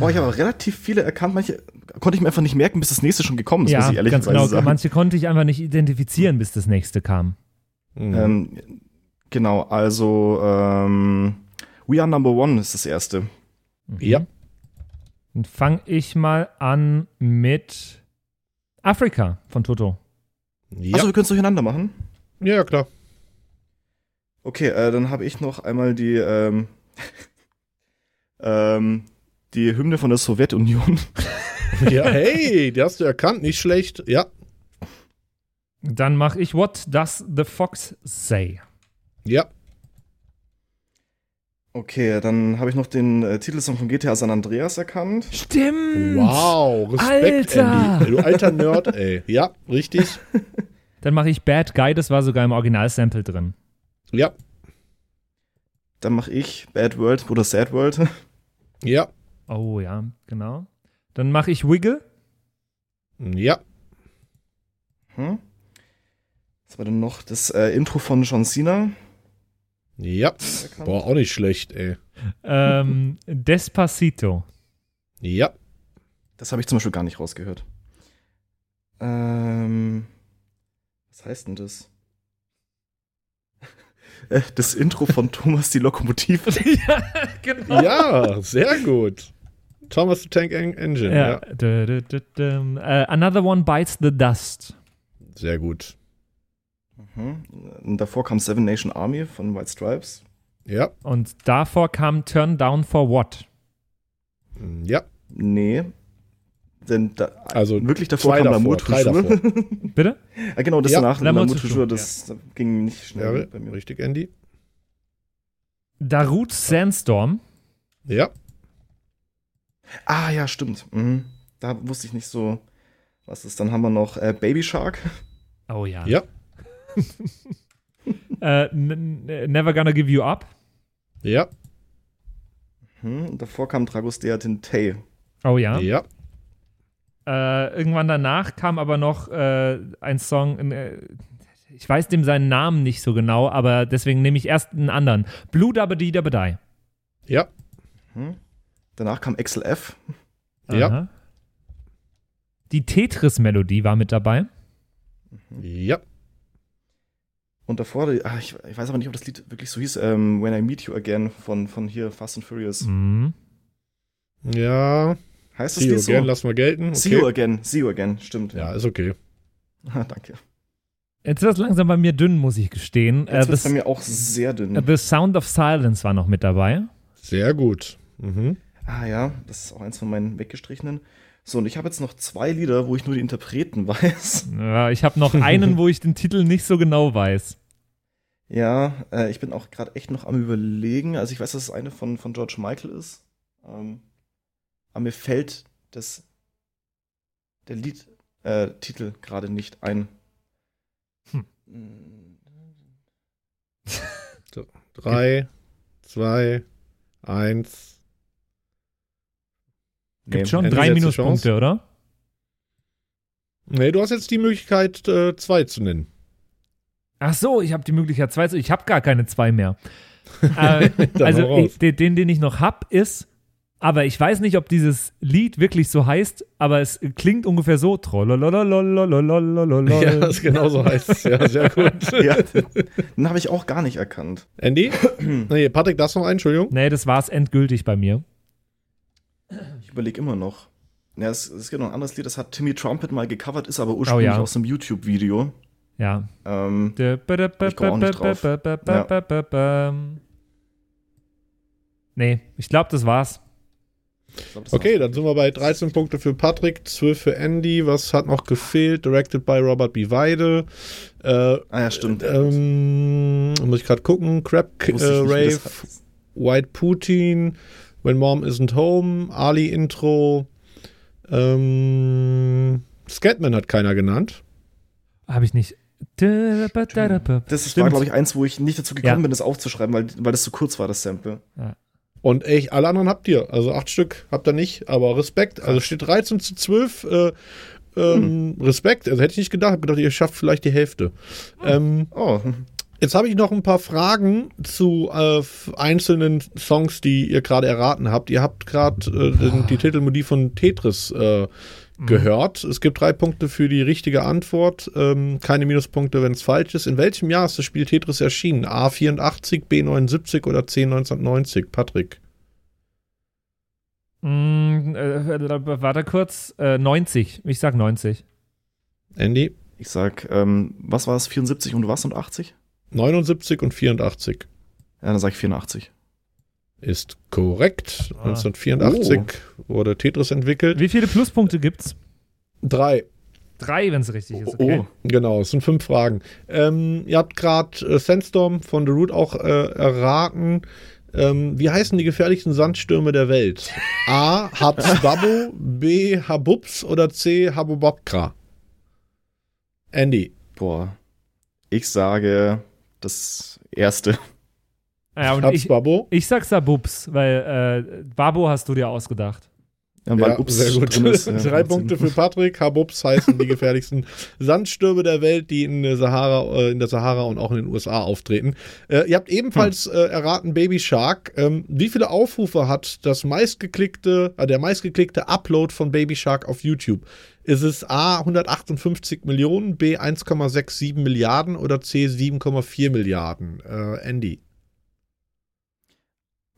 boah, ich habe relativ viele erkannt. Manche konnte ich mir einfach nicht merken, bis das nächste schon gekommen ist, muss ja, ich ganz ehrlicherweise genau. sagen. Manche konnte ich einfach nicht identifizieren, bis das nächste kam. Mhm. Ähm, genau, also ähm, We Are Number One ist das erste. ja. Dann fange ich mal an mit Afrika von Toto. Ja, Achso, wir können es durcheinander machen. ja, ja, klar. Okay, äh, dann habe ich noch einmal die, ähm, ähm, die Hymne von der Sowjetunion. Ja, hey, die hast du erkannt, nicht schlecht. Ja, Dann mache ich What Does the Fox Say? ja, Okay, dann habe ich noch den äh, Titelsong von GTA San Andreas erkannt. Stimmt. wow, Respekt, Alter. Andy. Du alter Nerd, ey. Ja, richtig. Dann mache ich Bad Guy, das war sogar im Original-Sample drin. Ja, Dann mache ich Bad World oder Sad World. ja, Oh ja, genau. Dann mache ich Wiggle. ja, Hm? Was war denn noch? Das äh, Intro von John Cena. Ja. erkannt. Boah, auch nicht schlecht, ey. Ähm, Despacito. Ja, Das habe ich zum Beispiel gar nicht rausgehört. Ähm, was heißt denn das? Äh, Das Intro von Thomas die Lokomotive. ja, genau. ja, sehr gut. Thomas the Tank En- Engine, Ja. ja. Äh, another One Bites the Dust. Sehr gut. Mhm. Und davor kam Seven Nation Army von White Stripes. Ja, Und davor kam Turn Down for What? ja. Nee. Denn da, Also wirklich davor kam davor, davor. Bitte? ja, genau, das Ja, danach, Schuh, Schuh, das ging nicht schnell Ja, bei mir. richtig, Andy. Darut Sandstorm. Ja, Ah, ja, stimmt. Mhm. Da wusste ich nicht so, was ist. Dann haben wir noch äh, Baby Shark. Oh ja. ja, Äh, Never Gonna Give You Up. ja. Und davor kam Dragostea Tintei. Oh ja. ja. Äh, irgendwann danach kam aber noch äh, ein Song, äh, ich weiß dem seinen Namen nicht so genau, aber deswegen nehme ich erst einen anderen. Blue Dabba Dee Dabba Die. Ja, Mhm. Danach kam XLF. Ja. Aha. Die Tetris-Melodie war mit dabei. ja, Und davor, die- ah, ich, ich weiß aber nicht, ob das Lied wirklich so hieß, ähm, When I Meet You Again von, von hier Fast and Furious. Mhm. ja. Heißt das See you Lied so? again, lass mal gelten. See you Okay. again, see you again, stimmt. Ja, ist okay. Ah, danke. Jetzt ist das langsam bei mir dünn, muss ich gestehen. Äh, Jetzt wird the, bei mir auch sehr dünn. äh, the Sound of Silence war noch mit dabei. Sehr gut. Mhm. Ah ja, das ist auch eins von meinen weggestrichenen. So, und ich habe jetzt noch zwei Lieder, wo ich nur die Interpreten weiß. Ja, ich habe noch einen, wo ich den Titel nicht so genau weiß. Ja, äh, ich bin auch gerade echt noch am überlegen. Also ich weiß, dass es eine von, von George Michael ist. Ähm, aber mir fällt das der Liedtitel äh, Titel gerade nicht ein. Hm. Drei, zwei, eins. Gibt nee, schon drei Minuspunkte, oder? Nee, du hast jetzt die Möglichkeit, äh, zwei zu nennen. Ach so, ich habe die Möglichkeit, zwei zu Ich habe gar keine zwei mehr. äh, also, ich, den, den ich noch habe, ist aber ich weiß nicht, ob dieses Lied wirklich so heißt, aber es klingt ungefähr so. Ja, das genau so heißt es. Ja, sehr gut. ja, den habe ich auch gar nicht erkannt. Andy? nee, Patrick, das noch ein, Entschuldigung. Nee, das war es endgültig bei mir. Überlege immer noch. Ja, es, es gibt noch ein anderes Lied, das hat Timmy Trumpet mal gecovert, ist aber ursprünglich ja. aus einem YouTube-Video. Ja. Ähm, Ich komm auch nicht drauf. Nee, ich glaube, das war's. glaub, das Okay, war's. dann sind wir bei 13 Punkte für Patrick, 12 für Andy. Was hat noch gefehlt? Directed by Robert B. Weide. Äh, Ah ja, stimmt. ähm, muss ich gerade gucken. Crab äh, Rave, das heißt. White Putin, When Mom Isn't Home, Ali Intro. Ähm, Scatman hat keiner genannt. Habe ich nicht. Das ist, Stimmt. war, glaube ich, eins, wo ich nicht dazu gekommen Ja. bin, das aufzuschreiben, weil, weil das zu kurz war, das Sample. Und echt, alle anderen habt ihr. Also acht Stück habt ihr nicht, aber Respekt. Also steht 13 zu 12. Äh, ähm, Respekt. Also hätte ich nicht gedacht. Hab gedacht, ihr schafft vielleicht die Hälfte. Ähm, Oh, jetzt habe ich noch ein paar Fragen zu äh, einzelnen Songs, die ihr gerade erraten habt. Ihr habt gerade äh, die Titelmelodie von Tetris äh, gehört. Es gibt drei Punkte für die richtige Antwort. Ähm, keine Minuspunkte, wenn es falsch ist. In welchem Jahr ist das Spiel Tetris erschienen? A84, B79 oder C1990? Patrick. Mm, äh, warte kurz. Äh, 90. Ich sag 90. Andy? Ich sag, ähm, was war es, 74 und was und 80? 79 und 84 Ja, dann sag ich 84. ist korrekt. Ah. 1984 wurde Tetris entwickelt. Wie viele Pluspunkte gibt's? Drei. Drei, wenn es richtig ist. Okay. Oh, Genau, es sind fünf Fragen. Ähm, ihr habt gerade äh, Sandstorm von The Root auch äh, erraten. Ähm, wie heißen die gefährlichsten Sandstürme der Welt? A. Habsbabo, B. Habubs oder C. Habubabkra? Andy. boah. Ich sage das erste. Ja, und ich, Habsbabo. ich sag Sabubs, weil äh, Babo hast du dir ausgedacht. Ja, weil Ja, Ups sehr gut. drin ist, ja, Drei Punkte für Patrick. Habubs heißen die gefährlichsten Sandstürme der Welt, die in der Sahara, äh, in der Sahara und auch in den USA auftreten. Äh, ihr habt ebenfalls äh, erraten Baby Shark. Ähm, wie viele Aufrufe hat das meistgeklickte, äh, der meistgeklickte Upload von Baby Shark auf YouTube? Ist es A 158 Millionen, B 1,67 Milliarden oder C 7,4 Milliarden? Äh, Andy.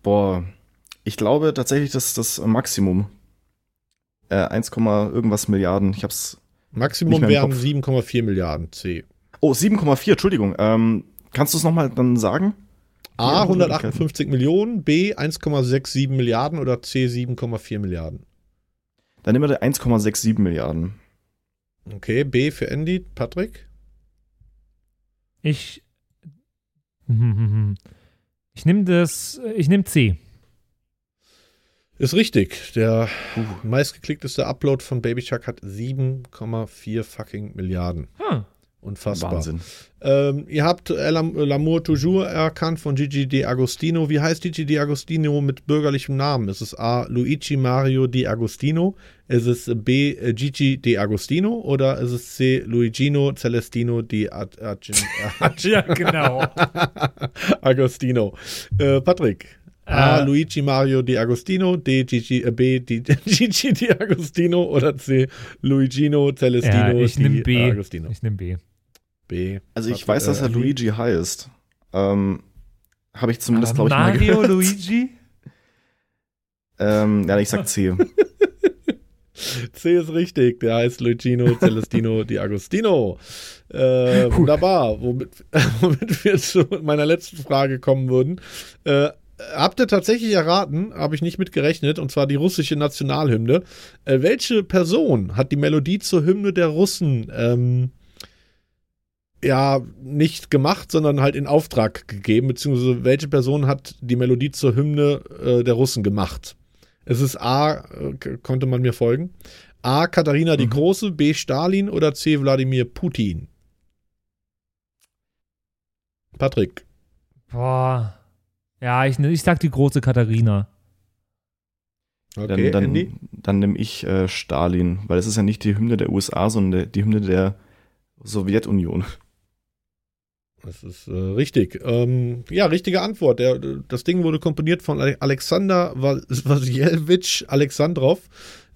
Boah, ich glaube tatsächlich, das ist das Maximum. Äh, 1, irgendwas Milliarden. Ich hab's. Maximum Nicht mehr im wären Kopf. 7,4 Milliarden C. Oh, 7,4, Entschuldigung. Ähm, kannst du es nochmal dann sagen? A Ja, 158 Millionen, B 1,67 Milliarden oder C 7,4 Milliarden. Dann nehmen wir 1,67 Milliarden. Okay, B für Andy, Patrick. Ich. Ich nehme das. Ich nehme C. Ist richtig. Der meistgeklickteste Upload von Baby Shark hat 7,4 fucking Milliarden. Hm. Unfassbar. Wahnsinn. Ähm, ihr habt L'Am- L'amour toujours erkannt von Gigi De Agostino. Wie heißt Gigi De Agostino mit bürgerlichem Namen? Ist es A. Luigi Mario Di Agostino? Ist es B. äh, Gigi De Agostino? Oder ist es C. Luigino Celestino Di Agin Ja, genau. Agostino? Äh, Patrick. A. Äh. Luigi Mario Di Agostino, D. Gigi, äh, B. Di, Gigi Di Agostino oder C. Luigino Celestino ja, ich Di nehme B. Agostino. Ich nehme B. B. Also ich Patrick, weiß, dass äh, er Andy? Luigi heißt. Ähm, Habe ich zumindest, glaube ich, mal Mario gehört. Luigi? Ähm, ja, ich sag C. C ist richtig, der heißt Luigino Celestino Di Agostino. Äh, wunderbar, womit, womit wir zu meiner letzten Frage kommen würden. Äh, habt ihr tatsächlich erraten, habe ich nicht mit gerechnet, und zwar die russische Nationalhymne. Äh, welche Person hat die Melodie zur Hymne der Russen ähm, ja nicht gemacht, sondern halt in Auftrag gegeben, beziehungsweise welche Person hat die Melodie zur Hymne äh, der Russen gemacht? Es ist A, äh, konnte man mir folgen. A. Katharina die Große, B. Stalin oder C. Wladimir Putin? Patrick. Boah. Ja, ich, ich sag die große Katharina. Okay, dann dann, dann nehme ich äh, Stalin, weil es ist ja nicht die Hymne der USA, sondern der, die Hymne der Sowjetunion. Das ist äh, richtig. Ähm, ja, richtige Antwort. Der, das Ding wurde komponiert von Ale- Alexander Wasilewitsch Alexandrov.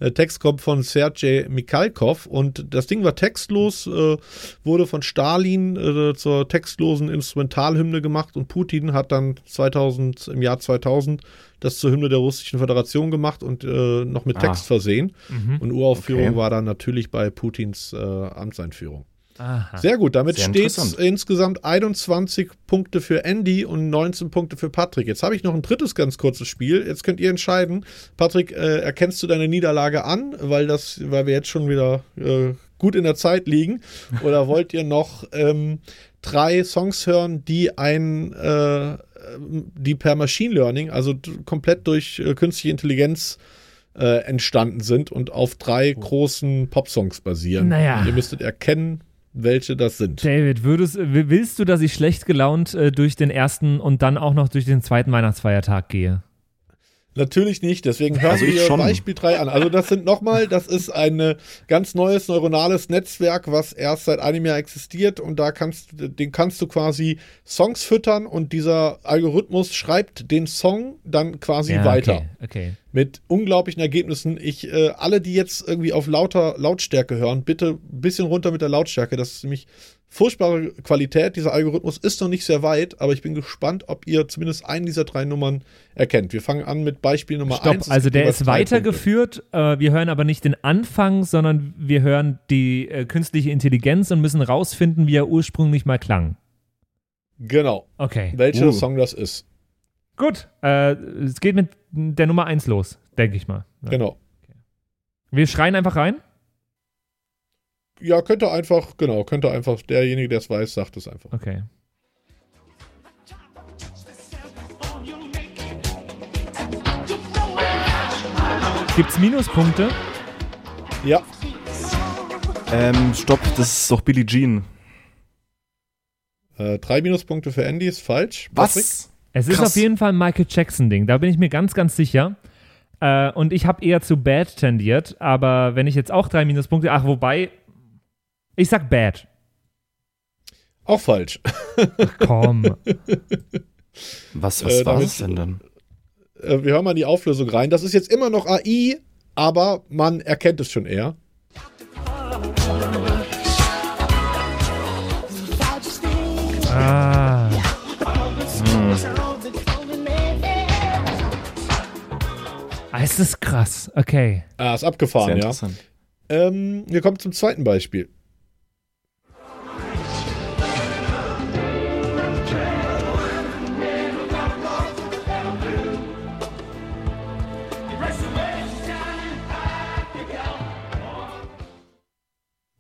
Der Text kommt von Sergei Mikhalkov und das Ding war textlos, äh, wurde von Stalin äh, zur textlosen Instrumentalhymne gemacht und Putin hat dann 2000, im Jahr 2000 das zur Hymne der Russischen Föderation gemacht und äh, noch mit Ah. Text versehen. Mhm. Und Uraufführung Okay. war dann natürlich bei Putins äh, Amtseinführung. Aha. Sehr gut, damit steht insgesamt 21 Punkte für Andy und 19 Punkte für Patrick. Jetzt habe ich noch ein drittes ganz kurzes Spiel. Jetzt könnt ihr entscheiden. Patrick, äh, erkennst du deine Niederlage an, weil das, weil wir jetzt schon wieder äh, gut in der Zeit liegen? Oder wollt ihr noch ähm, drei Songs hören, die ein äh, die per Machine Learning, also komplett durch äh, künstliche Intelligenz äh, entstanden sind und auf drei großen Popsongs basieren. Naja. Ihr müsstet erkennen, welche das sind. David, würdest, willst du, dass ich schlecht gelaunt äh, durch den ersten und dann auch noch durch den zweiten Weihnachtsfeiertag gehe? Natürlich nicht, deswegen hören Also ich wir schon. Beispiel 3 an. Also das sind nochmal, das ist ein äh, ganz neues neuronales Netzwerk, was erst seit einem Jahr existiert und da kannst den kannst du quasi Songs füttern und dieser Algorithmus schreibt den Song dann quasi Ja, weiter. Okay, okay. Mit unglaublichen Ergebnissen. Ich, äh, alle, die jetzt irgendwie auf lauter Lautstärke hören, bitte ein bisschen runter mit der Lautstärke. Das ist nämlich furchtbare Qualität. Dieser Algorithmus ist noch nicht sehr weit, aber ich bin gespannt, ob ihr zumindest einen dieser drei Nummern erkennt. Wir fangen an mit Beispiel Nummer Stopp, 1. also der ist weitergeführt. Äh, wir hören aber nicht den Anfang, sondern wir hören die äh, künstliche Intelligenz und müssen rausfinden, wie er ursprünglich mal klang. Genau. Okay. Welcher Uh. Song das ist. Gut. Äh, es geht mit der Nummer 1 los, denke ich mal. Ja. Genau. Wir schreien einfach rein. Ja, könnte einfach, genau, könnte einfach, derjenige, der es weiß, sagt es einfach. Okay. Gibt's Minuspunkte? Ja, Ähm, stopp, das ist doch Billie Jean. äh, drei Minuspunkte für Andy ist falsch. Patrick? Es ist auf jeden Fall ein Michael Jackson-Ding. Da bin ich mir ganz, ganz sicher. Äh, und ich habe eher zu Bad tendiert. Aber wenn ich jetzt auch drei Minuspunkte. Ach, wobei. Ich sag Bad. Auch falsch. Komm. Was, was Äh, war es denn dann? Äh, wir hören mal in die Auflösung rein. Das ist jetzt immer noch AI, aber man erkennt es schon eher. ah. Es ist krass. Okay. Ah, ist Sehr abgefahren, ja. interessant. Ähm, wir kommen zum zweiten Beispiel.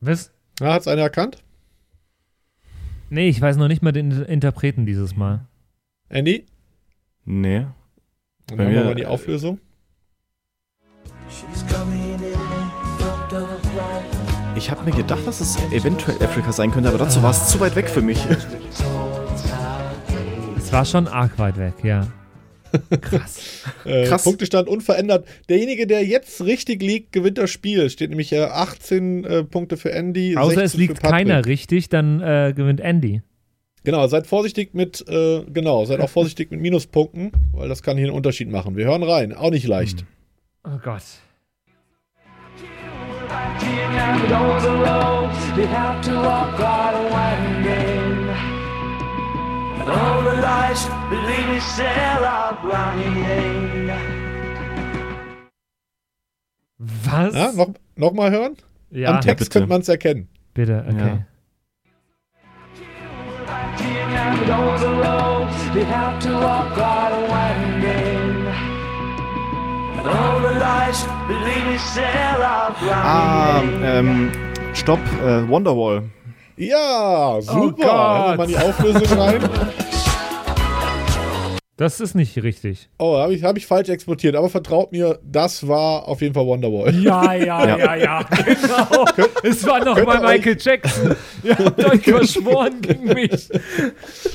Was? Ah, Hat es einer erkannt? Nee, ich weiß noch nicht mal den Interpreten dieses Mal. Andy? Nee. Dann Bei haben wir mal die Auflösung. Ich habe mir gedacht, dass es eventuell Afrika sein könnte, aber dazu war es zu weit weg für mich. Es war schon arg weit weg, ja. Krass. Äh, Krass. Punktestand unverändert. Derjenige, der jetzt richtig liegt, gewinnt das Spiel. Steht nämlich äh, 18 äh, Punkte für Andy. Außer es 16 liegt keiner richtig, dann äh, gewinnt Andy. Genau, seid vorsichtig mit, äh, genau, seid auch vorsichtig mit Minuspunkten, weil das kann hier einen Unterschied machen. Wir hören rein. Auch nicht leicht. Oh Gott. Was? Ja, noch, noch mal hören? Ja, Am Text bitte. könnte man es erkennen. bitte, okay. And those roads you have to walk are winding. Ah, blinding. ähm, stopp, äh, Wonderwall. Ja, super. Oh Gott. Hören wir mal die Auflösung rein. Das ist nicht richtig. Oh, habe ich, hab ich falsch exportiert. Aber vertraut mir, das war auf jeden Fall Wonderwall. Ja, ja, ja, Ja. ja, genau. es war noch könnt mal ihr euch- Michael Jackson. Ihr habt euch verschworen gegen mich.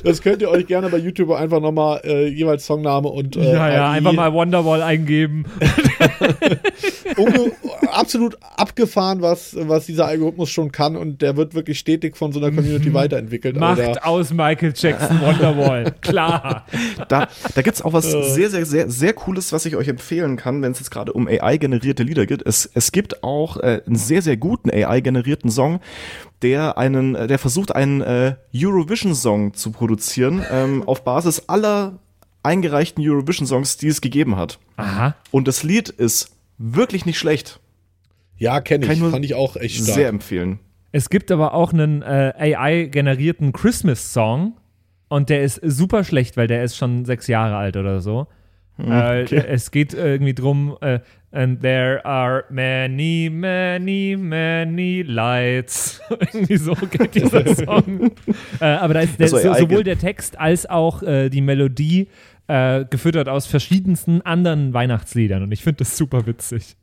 Das könnt ihr euch gerne bei YouTube einfach nochmal äh, jeweils Songname und äh, Ja, ja, AI einfach mal Wonderwall eingeben. unge absolut abgefahren, was, was dieser Algorithmus schon kann und der wird wirklich stetig von so einer Community weiterentwickelt. Macht Alter. aus Michael Jackson Wonderwall. Klar. Da, da gibt es auch was sehr, sehr, sehr, sehr Cooles, was ich euch empfehlen kann, wenn es jetzt gerade um AI-generierte Lieder geht. Es, es gibt auch äh, einen sehr, sehr guten AI-generierten Song, der einen, äh, der versucht, einen äh, Eurovision-Song zu produzieren, ähm, auf Basis aller eingereichten Eurovision-Songs, die es gegeben hat. Aha. Und das Lied ist wirklich nicht schlecht. Ja, kenne Kann ich. ich nur Fand ich auch echt stark. Sehr empfehlen. Es gibt aber auch einen äh, AI-generierten Christmas-Song und der ist super schlecht, weil der ist schon sechs Jahre alt oder so. Äh, Es geht irgendwie drum, äh, and there are many, many, many lights. irgendwie so geht dieser Song. äh, aber da ist der, Also so, sowohl der Text als auch äh, die Melodie äh, gefüttert aus verschiedensten anderen Weihnachtsliedern und ich finde das super witzig.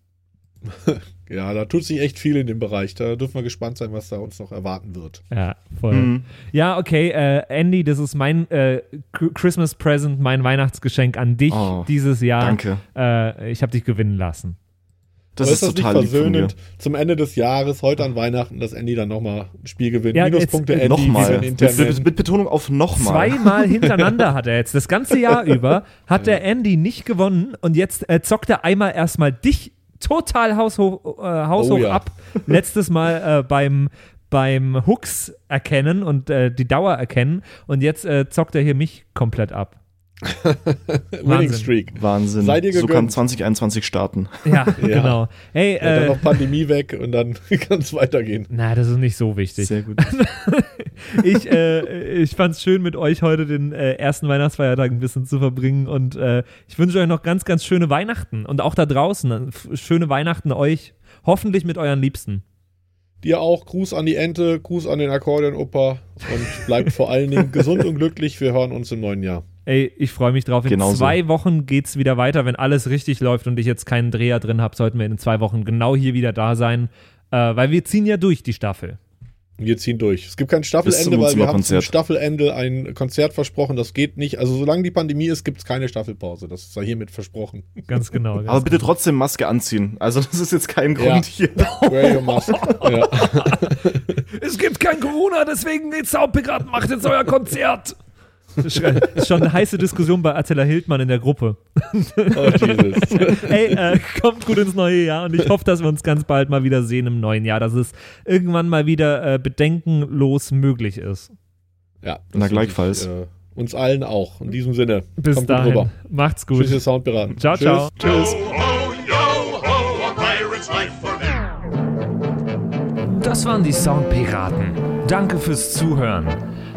Ja, da tut sich echt viel in dem Bereich. Da dürfen wir gespannt sein, was da uns noch erwarten wird. Ja, voll. Mhm. Ja, okay, äh, Andy, das ist mein äh, Christmas Present, mein Weihnachtsgeschenk an dich Oh, dieses Jahr. Danke. Äh, ich habe dich gewinnen lassen. Das ist, ist das total nicht lieb von mir. versöhnend zum Ende des Jahres, heute an Weihnachten, dass Andy dann nochmal ein Spiel gewinnt? Ja, Minuspunkte jetzt- Andy, Nochmal. mit, mit Betonung auf nochmal. Zweimal hintereinander hat er jetzt, das ganze Jahr über, hat der Andy nicht gewonnen und jetzt äh, zockt er einmal erstmal dich total haushoch, äh, haushoch Oh ja. ab. Letztes Mal äh, beim beim Hooks erkennen und äh, die Dauer erkennen. Und jetzt äh, zockt er hier mich komplett ab. Winning Streak. Wahnsinn. Sei dir so kann gegönnt. 2021 starten. Ja, genau. Hey, Ja, dann äh, noch Pandemie weg und dann kann es weitergehen. na, das ist nicht so wichtig. Sehr gut. ich äh, ich fand es schön, mit euch heute den äh, ersten Weihnachtsfeiertag ein bisschen zu verbringen und äh, ich wünsche euch noch ganz, ganz schöne Weihnachten und auch da draußen äh, schöne Weihnachten euch, hoffentlich mit euren Liebsten. Dir auch Gruß an die Ente, Gruß an den Akkordeon-Opa und bleibt vor allen Dingen gesund und glücklich. Wir hören uns im neuen Jahr. Ey, ich freue mich drauf. In Genauso. zwei Wochen geht's wieder weiter. Wenn alles richtig läuft und ich jetzt keinen Dreher drin habe, sollten wir in zwei Wochen genau hier wieder da sein, äh, weil wir ziehen ja durch die Staffel. Wir ziehen durch. Es gibt kein Staffelende, weil wir haben zum. Staffelende ein Konzert versprochen. Das geht nicht. Also solange die Pandemie ist, gibt es keine Staffelpause. Das ist ja hiermit versprochen. Ganz genau. Ganz Aber bitte trotzdem Maske anziehen. Also das ist jetzt kein Ja. Grund hier. Wear your mask. ja. Es gibt kein Corona, deswegen die Soundpiraten macht jetzt euer Konzert. Das ist schon eine heiße Diskussion bei Attila Hildmann in der Gruppe. Oh, Jesus. Ey, äh, kommt gut ins neue Jahr und ich hoffe, dass wir uns ganz bald mal wieder sehen im neuen Jahr, dass es irgendwann mal wieder äh, bedenkenlos möglich ist. Ja, Na, gleichfalls. ich, äh, uns allen auch. In diesem Sinne. Bis Kommt dahin. Gut rüber. Macht's gut. Tschüss, Soundpiraten. Ciao, Tschüss. ciao. Tschüss. Das waren die Soundpiraten. Danke fürs Zuhören.